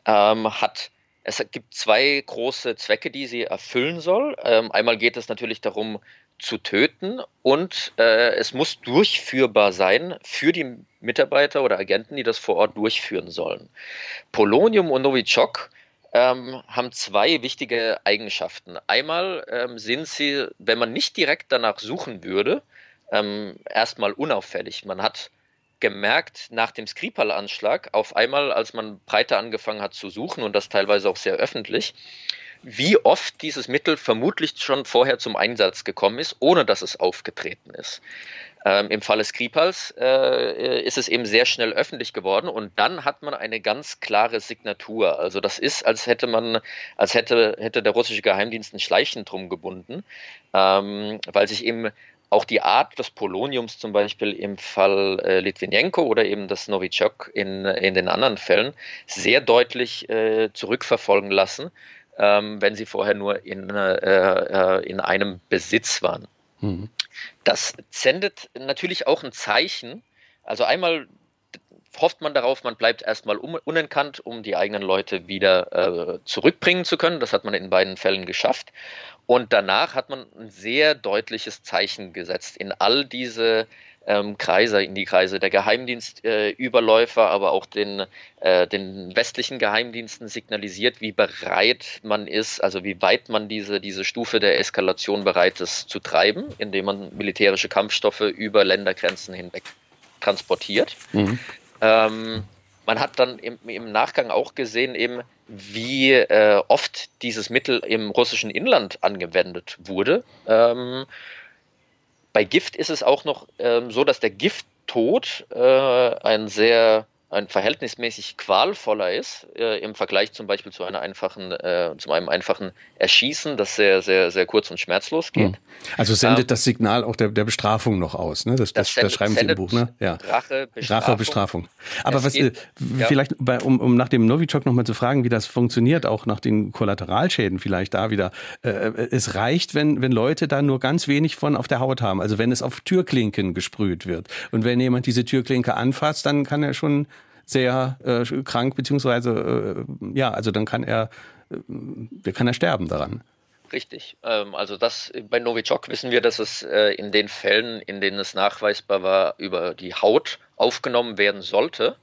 ähm, hat es gibt zwei große Zwecke, die sie erfüllen soll. Ähm, einmal geht es natürlich darum, zu töten und äh, es muss durchführbar sein für die Mitarbeiter oder Agenten, die das vor Ort durchführen sollen. Polonium und Novichok ähm, haben zwei wichtige Eigenschaften. Einmal ähm, sind sie, wenn man nicht direkt danach suchen würde, ähm, erstmal unauffällig. Man hat gemerkt nach dem Skripal-Anschlag, auf einmal, als man breiter angefangen hat zu suchen und das teilweise auch sehr öffentlich, wie oft dieses Mittel vermutlich schon vorher zum Einsatz gekommen ist, ohne dass es aufgetreten ist. Ähm, Im Falle Skripals äh, ist es eben sehr schnell öffentlich geworden und dann hat man eine ganz klare Signatur. Also das ist, als hätte man, als hätte, hätte der russische Geheimdienst ein Schleichen drum gebunden, ähm, weil sich eben auch die Art des Poloniums zum Beispiel im Fall äh, Litvinenko oder eben das Novichok in, in den anderen Fällen sehr deutlich äh, zurückverfolgen lassen, ähm, wenn sie vorher nur in, äh, äh in einem Besitz waren. Mhm. Das sendet natürlich auch ein Zeichen. Also einmal hofft man darauf, man bleibt erstmal unerkannt, um die eigenen Leute wieder äh, zurückbringen zu können. Das hat man in beiden Fällen geschafft. Und danach hat man ein sehr deutliches Zeichen gesetzt in all diese ähm, Kreise, in die Kreise der Geheimdienstüberläufer, äh, aber auch den, äh, den westlichen Geheimdiensten signalisiert, wie bereit man ist, also wie weit man diese, diese Stufe der Eskalation bereit ist zu treiben, indem man militärische Kampfstoffe über Ländergrenzen hinweg transportiert. Mhm. Ähm, man hat dann im, im, Nachgang auch gesehen, eben, wie äh, oft dieses Mittel im russischen Inland angewendet wurde. Ähm, bei Gift ist es auch noch ähm, so, dass der Gifttod äh, ein sehr ein verhältnismäßig qualvoller ist äh, im Vergleich zum Beispiel zu einer einfachen, äh, zu einem einfachen Erschießen, das sehr, sehr, sehr kurz und schmerzlos geht. Hm. Also sendet ähm, das Signal auch der, der Bestrafung noch aus, ne? Das, das, das, sendet, das schreiben Sie im Buch, ne? Ja. Rache, Bestrafung. Rache, Bestrafung. Aber es was, geht, äh, vielleicht, bei, um, um nach dem Novichok nochmal zu fragen, wie das funktioniert, auch nach den Kollateralschäden vielleicht da wieder. Äh, es reicht, wenn, wenn Leute da nur ganz wenig von auf der Haut haben. Also wenn es auf Türklinken gesprüht wird. Und wenn jemand diese Türklinke anfasst, dann kann er schon sehr äh, krank, beziehungsweise äh, ja, also dann kann er, äh, kann er sterben daran. Richtig. Ähm, also das bei Novichok wissen wir, dass es äh, in den Fällen, in denen es nachweisbar war, über die Haut aufgenommen werden sollte.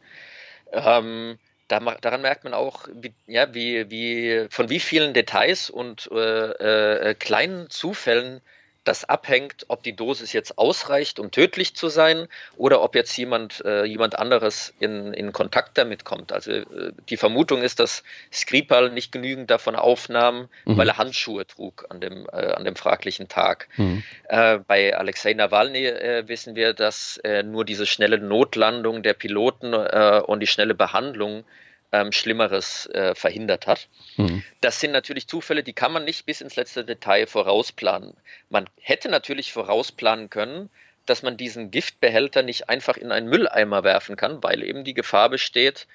Ähm, da, daran merkt man auch, wie, ja, wie, wie, von wie vielen Details und äh, äh, kleinen Zufällen das abhängt, ob die Dosis jetzt ausreicht, um tödlich zu sein, oder ob jetzt jemand, äh, jemand anderes in, in Kontakt damit kommt. Also äh, die Vermutung ist, dass Skripal nicht genügend davon aufnahm, mhm. weil er Handschuhe trug an dem, äh, an dem fraglichen Tag. Mhm. Äh, bei Alexei Nawalny äh, wissen wir, dass äh, nur diese schnelle Notlandung der Piloten und die schnelle Behandlung ähm, Schlimmeres äh, verhindert hat. Mhm. Das sind natürlich Zufälle, die kann man nicht bis ins letzte Detail vorausplanen. Man hätte natürlich vorausplanen können, dass man diesen Giftbehälter nicht einfach in einen Mülleimer werfen kann, weil eben die Gefahr besteht,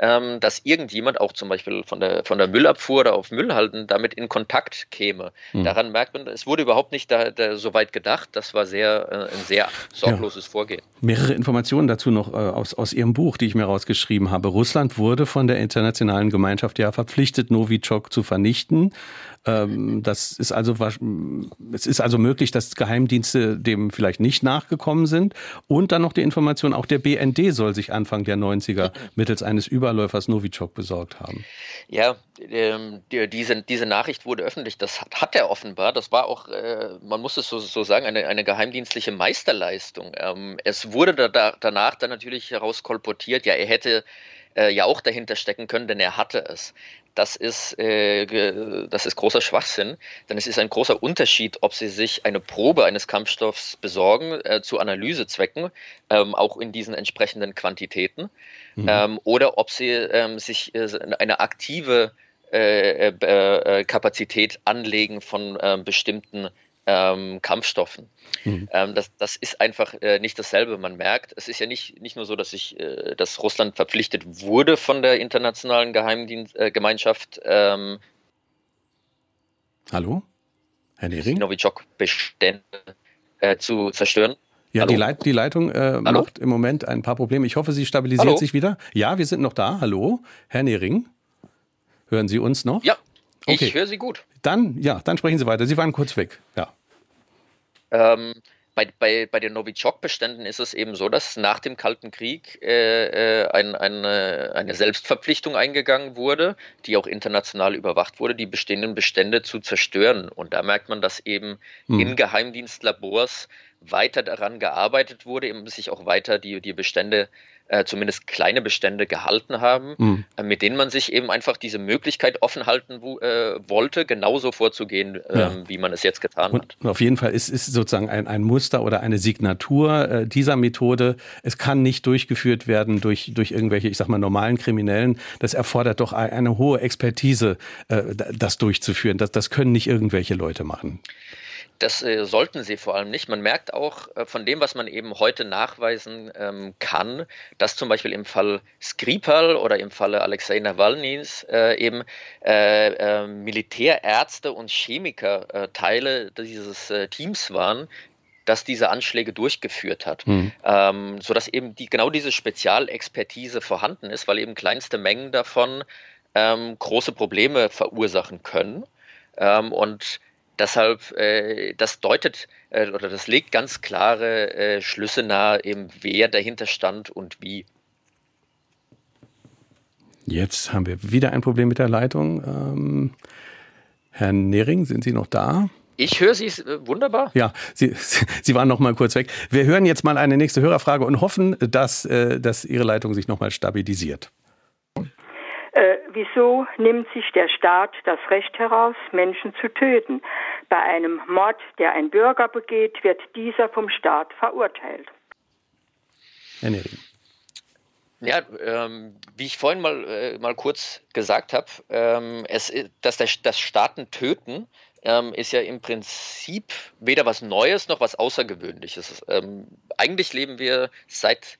ähm, dass irgendjemand, auch zum Beispiel von der, von der Müllabfuhr oder auf Müllhalden, damit in Kontakt käme. Mhm. Daran merkt man, es wurde überhaupt nicht da, da so weit gedacht. Das war sehr, äh, ein sehr sorgloses ja. Vorgehen. Mehrere Informationen dazu noch äh, aus, aus Ihrem Buch, die ich mir rausgeschrieben habe. Russland wurde von der internationalen Gemeinschaft ja verpflichtet, Novichok zu vernichten. Ähm, das ist also, es ist also möglich, dass Geheimdienste dem vielleicht nicht nachgekommen sind. Und dann noch die Information, auch der BND soll sich Anfang der 90er mittels eines Überläufers Novichok besorgt haben. Ja, ähm, die, diese, diese Nachricht wurde öffentlich. Das hat, hat er offenbar. Das war auch, äh, man muss es so, so sagen, eine, eine geheimdienstliche Meisterleistung. Ähm, es wurde da, da, danach dann natürlich herauskolportiert, ja, er hätte äh, ja auch dahinter stecken können, denn er hatte es. Das ist, äh, das ist großer Schwachsinn, denn es ist ein großer Unterschied, ob Sie sich eine Probe eines Kampfstoffs besorgen äh, zu Analysezwecken, ähm, auch in diesen entsprechenden Quantitäten, mhm. ähm, oder ob Sie ähm, sich äh, eine aktive äh, äh, Kapazität anlegen von ähm, bestimmten ähm, Kampfstoffen. Mhm. Ähm, das, das ist einfach äh, nicht dasselbe. Man merkt, es ist ja nicht, nicht nur so, dass, ich, äh, dass Russland verpflichtet wurde von der internationalen Geheimgemeinschaft. Äh, ähm, Hallo? Herr Nering? Novichok-Bestände äh, zu zerstören. Ja, die, Leit die, Leitung äh, macht im Moment ein paar Probleme. Ich hoffe, sie stabilisiert Hallo? sich wieder. Ja, wir sind noch da. Hallo, Herr Nering. Hören Sie uns noch? Ja, okay. ich höre Sie gut. Dann, ja, dann sprechen Sie weiter. Sie waren kurz weg. Ja. Ähm, bei, bei, bei den Novichok-Beständen ist es eben so, dass nach dem Kalten Krieg äh, äh, ein, eine, eine Selbstverpflichtung eingegangen wurde, die auch international überwacht wurde, die bestehenden Bestände zu zerstören. Und da merkt man, dass eben hm. in Geheimdienstlabors weiter daran gearbeitet wurde, eben sich auch weiter die, die Bestände äh, zumindest kleine Bestände gehalten haben, mhm. äh, mit denen man sich eben einfach diese Möglichkeit offen halten äh, wollte, genauso vorzugehen, ähm, ja. wie man es jetzt getan und, hat. Und auf jeden Fall ist, ist sozusagen ein, ein Muster oder eine Signatur äh, dieser Methode. Es kann nicht durchgeführt werden durch, durch irgendwelche, ich sag mal, normalen Kriminellen. Das erfordert doch eine hohe Expertise, äh, das durchzuführen. Das, das können nicht irgendwelche Leute machen. Das äh, sollten sie vor allem nicht. Man merkt auch äh, von dem, was man eben heute nachweisen ähm, kann, dass zum Beispiel im Fall Skripal oder im Falle Alexei Nawalnys äh, eben äh, äh, Militärärzte und Chemiker äh, Teile dieses Teams waren, das diese Anschläge durchgeführt hat, mhm. ähm, sodass eben die, genau diese Spezialexpertise vorhanden ist, weil eben kleinste Mengen davon ähm, große Probleme verursachen können. Ähm, und Deshalb, äh, das deutet äh, oder das legt ganz klare äh, Schlüsse nahe, eben wer dahinter stand und wie. Jetzt haben wir wieder ein Problem mit der Leitung. Ähm, Herr Nering, sind Sie noch da? Ich höre Sie äh, wunderbar. Ja, Sie, Sie waren noch mal kurz weg. Wir hören jetzt mal eine nächste Hörerfrage und hoffen, dass, äh, dass Ihre Leitung sich noch mal stabilisiert. Äh, wieso nimmt sich der Staat das Recht heraus, Menschen zu töten? Bei einem Mord, der ein Bürger begeht, wird dieser vom Staat verurteilt. Herr Nering. Ja, ähm, wie ich vorhin mal, äh, mal kurz gesagt habe, ähm, es, dass der, das Staaten töten ähm, ist ja im Prinzip weder was Neues noch was Außergewöhnliches. Ähm, eigentlich leben wir seit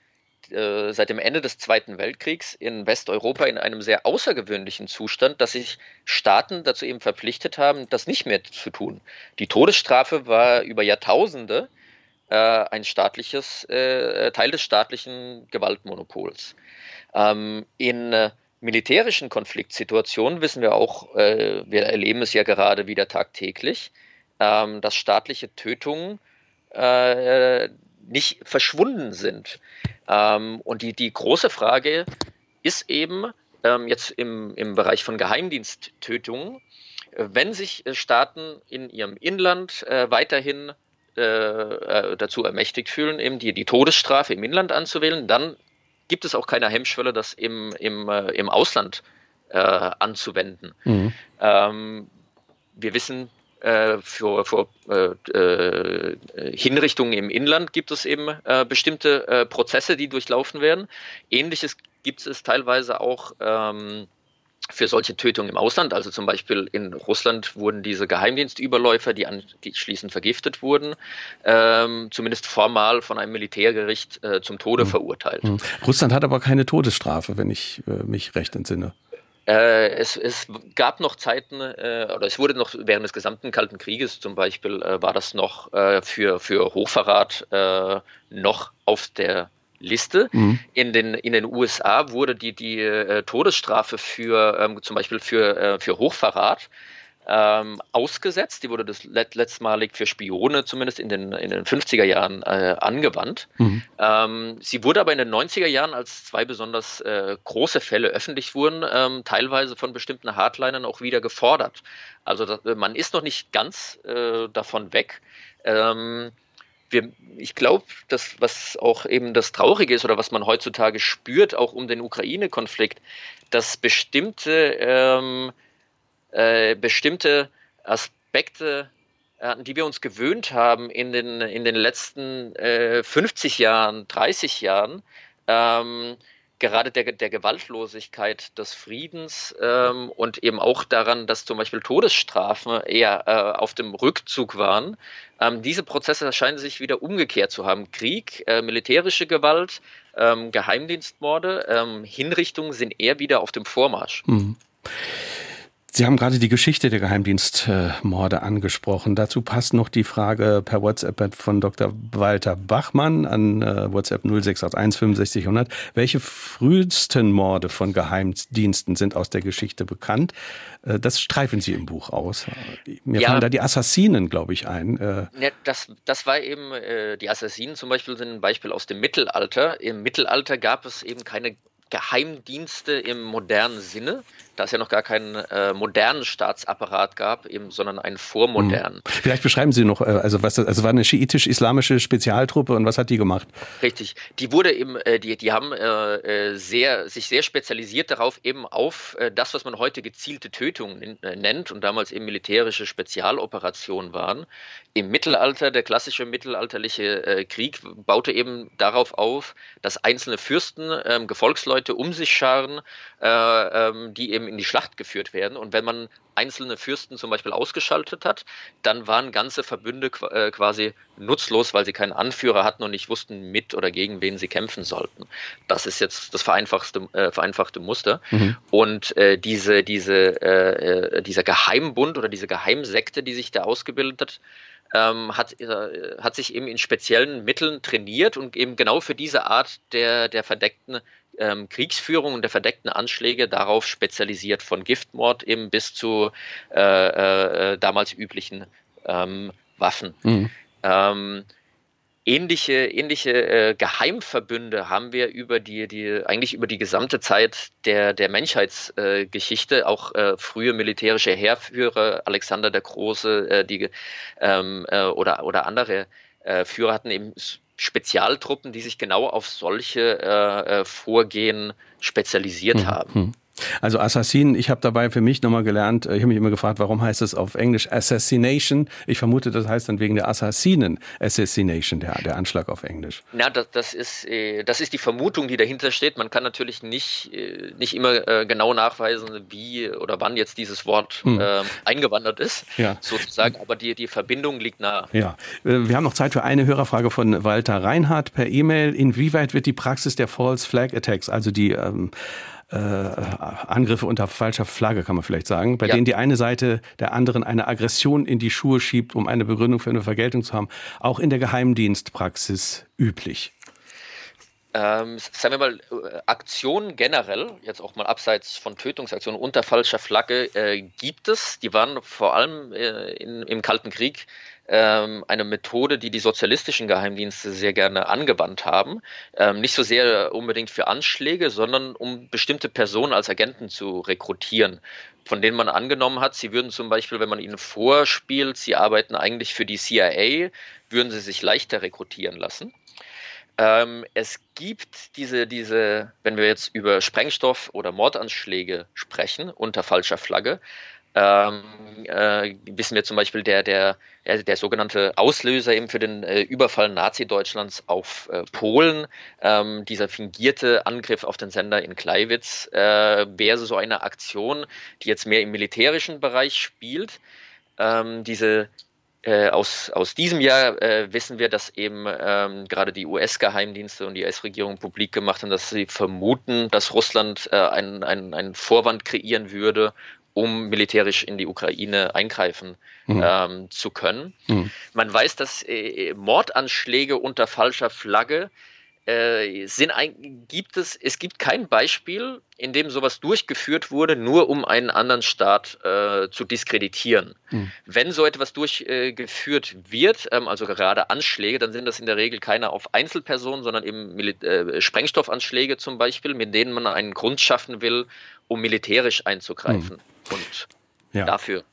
äh, seit dem Ende des Zweiten Weltkriegs in Westeuropa in einem sehr außergewöhnlichen Zustand, dass sich Staaten dazu eben verpflichtet haben, das nicht mehr zu tun. Die Todesstrafe war über Jahrtausende äh, ein staatliches äh, Teil des staatlichen Gewaltmonopols. Ähm, in äh, militärischen Konfliktsituationen wissen wir auch, äh, wir erleben es ja gerade wieder tagtäglich, ähm, dass staatliche Tötungen nicht verschwunden sind. Ähm, und die, die große Frage ist eben ähm, jetzt im, im Bereich von Geheimdiensttötungen, äh, wenn sich äh, Staaten in ihrem Inland äh, weiterhin äh, äh, dazu ermächtigt fühlen, eben die, die Todesstrafe im Inland anzuwählen, dann gibt es auch keine Hemmschwelle, das im, im, äh, im Ausland anzuwenden. Mhm. Ähm, wir wissen, für, für äh, äh, Hinrichtungen im Inland gibt es eben äh, bestimmte äh, Prozesse, die durchlaufen werden. Ähnliches gibt es teilweise auch ähm, für solche Tötungen im Ausland. Also zum Beispiel in Russland wurden diese Geheimdienstüberläufer, die anschließend vergiftet wurden, ähm, zumindest formal von einem Militärgericht äh, zum Tode mhm. verurteilt. Mhm. Russland hat aber keine Todesstrafe, wenn ich äh, mich recht entsinne. Äh, es, es, gab noch Zeiten, äh, oder es wurde noch während des gesamten Kalten Krieges zum Beispiel, äh, war das noch äh, für, für Hochverrat äh, noch auf der Liste. Mhm. In, den, in den USA wurde die, die äh, Todesstrafe für ähm, zum Beispiel für, für Hochverrat ähm, ausgesetzt. Die wurde das let letztmalig für Spione zumindest in den, in den 50er Jahren äh, angewandt. Mhm. Ähm, sie wurde aber in den 90er Jahren, als zwei besonders äh, große Fälle öffentlich wurden, ähm, teilweise von bestimmten Hardlinern auch wieder gefordert. Also das, man ist noch nicht ganz äh, davon weg. Ähm, wir, ich glaube, dass was auch eben das Traurige ist oder was man heutzutage spürt, auch um den Ukraine-Konflikt, dass bestimmte ähm, äh, bestimmte Aspekte, äh, an die wir uns gewöhnt haben in den, in den letzten äh, 50 Jahren, 30 Jahren, ähm, gerade der, der Gewaltlosigkeit des Friedens ähm, und eben auch daran, dass zum Beispiel Todesstrafen eher äh, auf dem Rückzug waren. Ähm, diese Prozesse scheinen sich wieder umgekehrt zu haben. Krieg, äh, militärische Gewalt, ähm, Geheimdienstmorde, ähm, Hinrichtungen sind eher wieder auf dem Vormarsch. Mhm. Sie haben gerade die Geschichte der Geheimdienstmorde angesprochen. Dazu passt noch die Frage per WhatsApp von Dr. Walter Bachmann an äh, WhatsApp 0681 6500. Welche frühesten Morde von Geheimdiensten sind aus der Geschichte bekannt? Äh, das streifen Sie im Buch aus. Mir ja. fallen da die Assassinen, glaube ich, ein. Äh, ja, das, das war eben, die Assassinen zum Beispiel sind ein Beispiel aus dem Mittelalter. Im Mittelalter gab es eben keine Geheimdienste im modernen Sinne, da es ja noch gar keinen äh, modernen Staatsapparat gab, eben, sondern einen vormodernen. Mhm. Vielleicht beschreiben Sie noch, äh, also was das, also war eine schiitisch-islamische Spezialtruppe und was hat die gemacht? Richtig, die wurde eben, äh, die, die haben äh, sehr, sich sehr spezialisiert darauf, eben auf äh, das, was man heute gezielte Tötungen äh, nennt und damals eben militärische Spezialoperationen waren. Im Mittelalter, der klassische mittelalterliche Krieg baute eben darauf auf, dass einzelne Fürsten, ähm, Gefolgsleute um sich scharen, ähm, die eben in die Schlacht geführt werden. Und wenn man einzelne Fürsten zum Beispiel ausgeschaltet hat, dann waren ganze Verbünde äh, quasi nutzlos, weil sie keinen Anführer hatten und nicht wussten, mit oder gegen wen sie kämpfen sollten. Das ist jetzt das vereinfachte, äh, vereinfachte Muster. Mhm. Und äh, diese, diese, äh, äh, dieser Geheimbund oder diese Geheimsekte, die sich da ausgebildet hat, ähm, hat, äh, hat sich eben in speziellen Mitteln trainiert und eben genau für diese Art der, der verdeckten ähm, Kriegsführung und der verdeckten Anschläge darauf spezialisiert, von Giftmord eben bis zu äh, äh, damals üblichen ähm, Waffen. Mhm. Ähnliche, ähnliche äh, Geheimverbünde haben wir über die, die, eigentlich über die gesamte Zeit der, der Menschheitsgeschichte, äh, auch äh, frühe militärische Heerführer, Alexander der Große, äh, die, ähm, äh, oder, oder andere äh, Führer hatten eben Spezialtruppen, die sich genau auf solche Vorgehen spezialisiert mhm. haben. Also Assassin, ich habe dabei für mich nochmal gelernt, äh, ich habe mich immer gefragt, warum heißt es auf Englisch Assassination? Ich vermute, das heißt dann wegen der Assassinen Assassination, der, der Anschlag auf Englisch. Na, das, das, ist, äh, das ist die Vermutung, die dahinter steht. Man kann natürlich nicht, äh, nicht immer genau nachweisen, wie oder wann jetzt dieses Wort hm. äh, eingewandert ist, ja. sozusagen, aber die, die Verbindung liegt nahe. Ja, wir haben noch Zeit für eine Hörerfrage von Walter Reinhardt per E-Mail. Inwieweit wird die Praxis der False Flag Attacks, also die ähm, äh, Angriffe unter falscher Flagge, kann man vielleicht sagen, bei ja. denen die eine Seite der anderen eine Aggression in die Schuhe schiebt, um eine Begründung für eine Vergeltung zu haben, auch in der Geheimdienstpraxis üblich? Ähm, sagen wir mal, äh, Aktionen generell, jetzt auch mal abseits von Tötungsaktionen unter falscher Flagge, äh, gibt es. Die waren vor allem äh, in, im Kalten Krieg ähm, eine Methode, die die sozialistischen Geheimdienste sehr gerne angewandt haben. Ähm, nicht so sehr unbedingt für Anschläge, sondern um bestimmte Personen als Agenten zu rekrutieren von denen man angenommen hat, sie würden zum Beispiel, wenn man ihnen vorspielt, sie arbeiten eigentlich für die CIA, würden sie sich leichter rekrutieren lassen. Ähm, es gibt diese, diese, wenn wir jetzt über Sprengstoff- oder Mordanschläge sprechen unter falscher Flagge, ähm, äh, wissen wir zum Beispiel, der, der, der, sogenannte Auslöser eben für den äh, Überfall Nazi-Deutschlands auf äh, Polen, ähm, dieser fingierte Angriff auf den Sender in Kleiwitz, äh, wäre so eine Aktion, die jetzt mehr im militärischen Bereich spielt. Ähm, diese äh, aus, aus diesem Jahr äh, wissen wir, dass eben ähm, gerade die US-Geheimdienste und die US-Regierung publik gemacht haben, dass sie vermuten, dass Russland äh, einen, einen, einen Vorwand kreieren würde, um militärisch in die Ukraine eingreifen mhm. ähm, zu können. Mhm. Man weiß, dass äh, Mordanschläge unter falscher Flagge äh, sind ein, gibt es, es gibt kein Beispiel, in dem sowas durchgeführt wurde, nur um einen anderen Staat äh, zu diskreditieren. Mhm. Wenn so etwas durchgeführt wird, ähm, also gerade Anschläge, dann sind das in der Regel keine auf Einzelpersonen, sondern eben Mil äh, Sprengstoffanschläge zum Beispiel, mit denen man einen Grund schaffen will, um militärisch einzugreifen. Mhm. Und ja. dafür.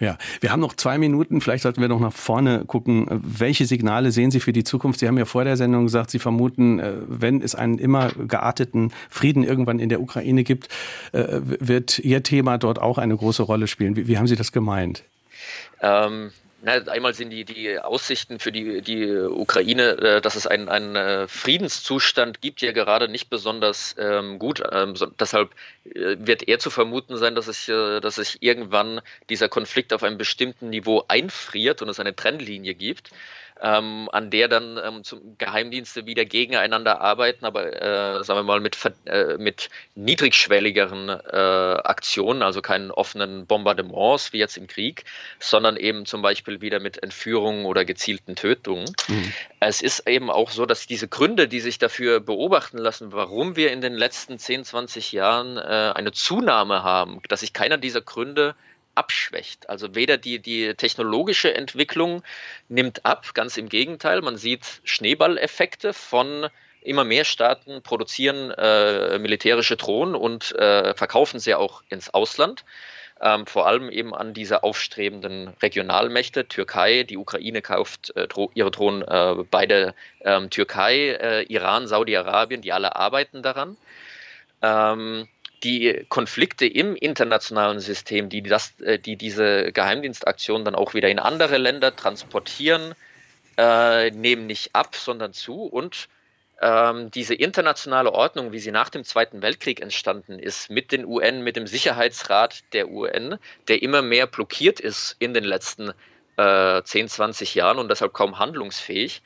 Ja, wir haben noch zwei Minuten. Vielleicht sollten wir noch nach vorne gucken. Welche Signale sehen Sie für die Zukunft? Sie haben ja vor der Sendung gesagt, Sie vermuten, äh, wenn es einen immer gearteten Frieden irgendwann in der Ukraine gibt, äh, wird Ihr Thema dort auch eine große Rolle spielen. Wie, wie haben Sie das gemeint? Ähm, na, einmal sind die, die Aussichten für die, die Ukraine, äh, dass es einen, einen äh, Friedenszustand gibt, ja gerade nicht besonders ähm, gut. Ähm, so, deshalb äh, wird eher zu vermuten sein, dass, es, äh, dass sich irgendwann dieser Konflikt auf einem bestimmten Niveau einfriert und es eine Trennlinie gibt ähm, an der dann ähm, zum Geheimdienste wieder gegeneinander arbeiten, aber äh, sagen wir mal mit, äh, mit niedrigschwelligeren äh, Aktionen, also keinen offenen Bombardements wie jetzt im Krieg, sondern eben zum Beispiel wieder mit Entführungen oder gezielten Tötungen. Mhm. Es ist eben auch so, dass diese Gründe, die sich dafür beobachten lassen, warum wir in den letzten 10, 20 Jahren äh, eine Zunahme haben, dass sich keiner dieser Gründe abschwächt. Also weder die, die technologische Entwicklung nimmt ab, ganz im Gegenteil. Man sieht Schneeballeffekte von immer mehr Staaten produzieren äh, militärische Drohnen und äh, verkaufen sie auch ins Ausland. Ähm, vor allem eben an diese aufstrebenden Regionalmächte. Türkei, die Ukraine kauft äh, dro ihre Drohnen äh, bei der ähm, Türkei, äh, Iran, Saudi-Arabien, die alle arbeiten daran. Ähm, die Konflikte im internationalen System, die, das, äh, die diese Geheimdienstaktionen dann auch wieder in andere Länder transportieren, äh, nehmen nicht ab, sondern zu und ähm, diese internationale Ordnung, wie sie nach dem Zweiten Weltkrieg entstanden ist, mit den UN, mit dem Sicherheitsrat der UN, der immer mehr blockiert ist in den letzten äh, 10, 20 Jahren und deshalb kaum handlungsfähig.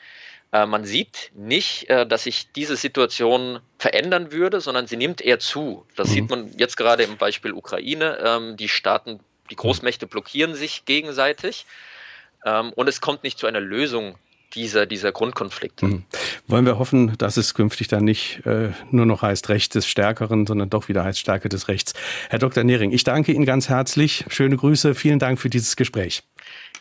Äh, man sieht nicht, äh, dass sich diese Situation verändern würde, sondern sie nimmt eher zu. Das mhm. sieht man jetzt gerade im Beispiel Ukraine. Ähm, die Staaten, die Großmächte blockieren sich gegenseitig ähm, und es kommt nicht zu einer Lösung dieser, dieser Grundkonflikte. Mhm. Wollen wir hoffen, dass es künftig dann nicht äh, nur noch heißt Recht des Stärkeren, sondern doch wieder heißt Stärke des Rechts. Herr Dr. Nehring, ich danke Ihnen ganz herzlich. Schöne Grüße. Vielen Dank für dieses Gespräch.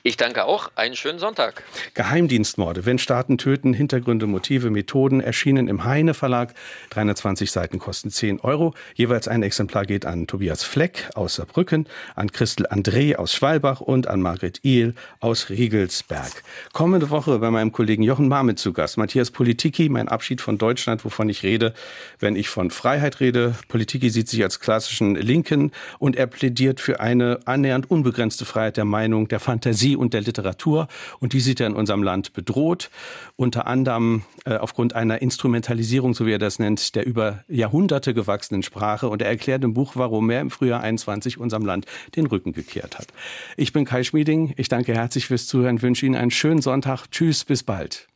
Ich danke auch. Einen schönen Sonntag. Geheimdienstmorde, wenn Staaten töten, Hintergründe, Motive, Methoden erschienen im Heine Verlag. 320 Seiten kosten 10 Euro. Jeweils ein Exemplar geht an Tobias Fleck aus Saarbrücken, an Christel André aus Schwalbach und an Margret Ihl aus Riegelsberg. Kommende Woche bei meinem Kollegen Jochen Marmit zu Gast. Matthias Politiki, mein Abschied von Deutschland, wovon ich rede, wenn ich von Freiheit rede. Politiki sieht sich als klassischen Linken und er plädiert für eine annähernd unbegrenzte Freiheit der Meinung, der Fantasie und der Literatur. Und die sieht er in unserem Land bedroht, unter anderem äh, aufgrund einer Instrumentalisierung, so wie er das nennt, der über Jahrhunderte gewachsenen Sprache. Und er erklärt im Buch, warum er im Frühjahr 21 unserem Land den Rücken gekehrt hat. Ich bin Kai Schmieding. Ich danke herzlich fürs Zuhören, wünsche Ihnen einen schönen Sonntag. Tschüss, bis bald.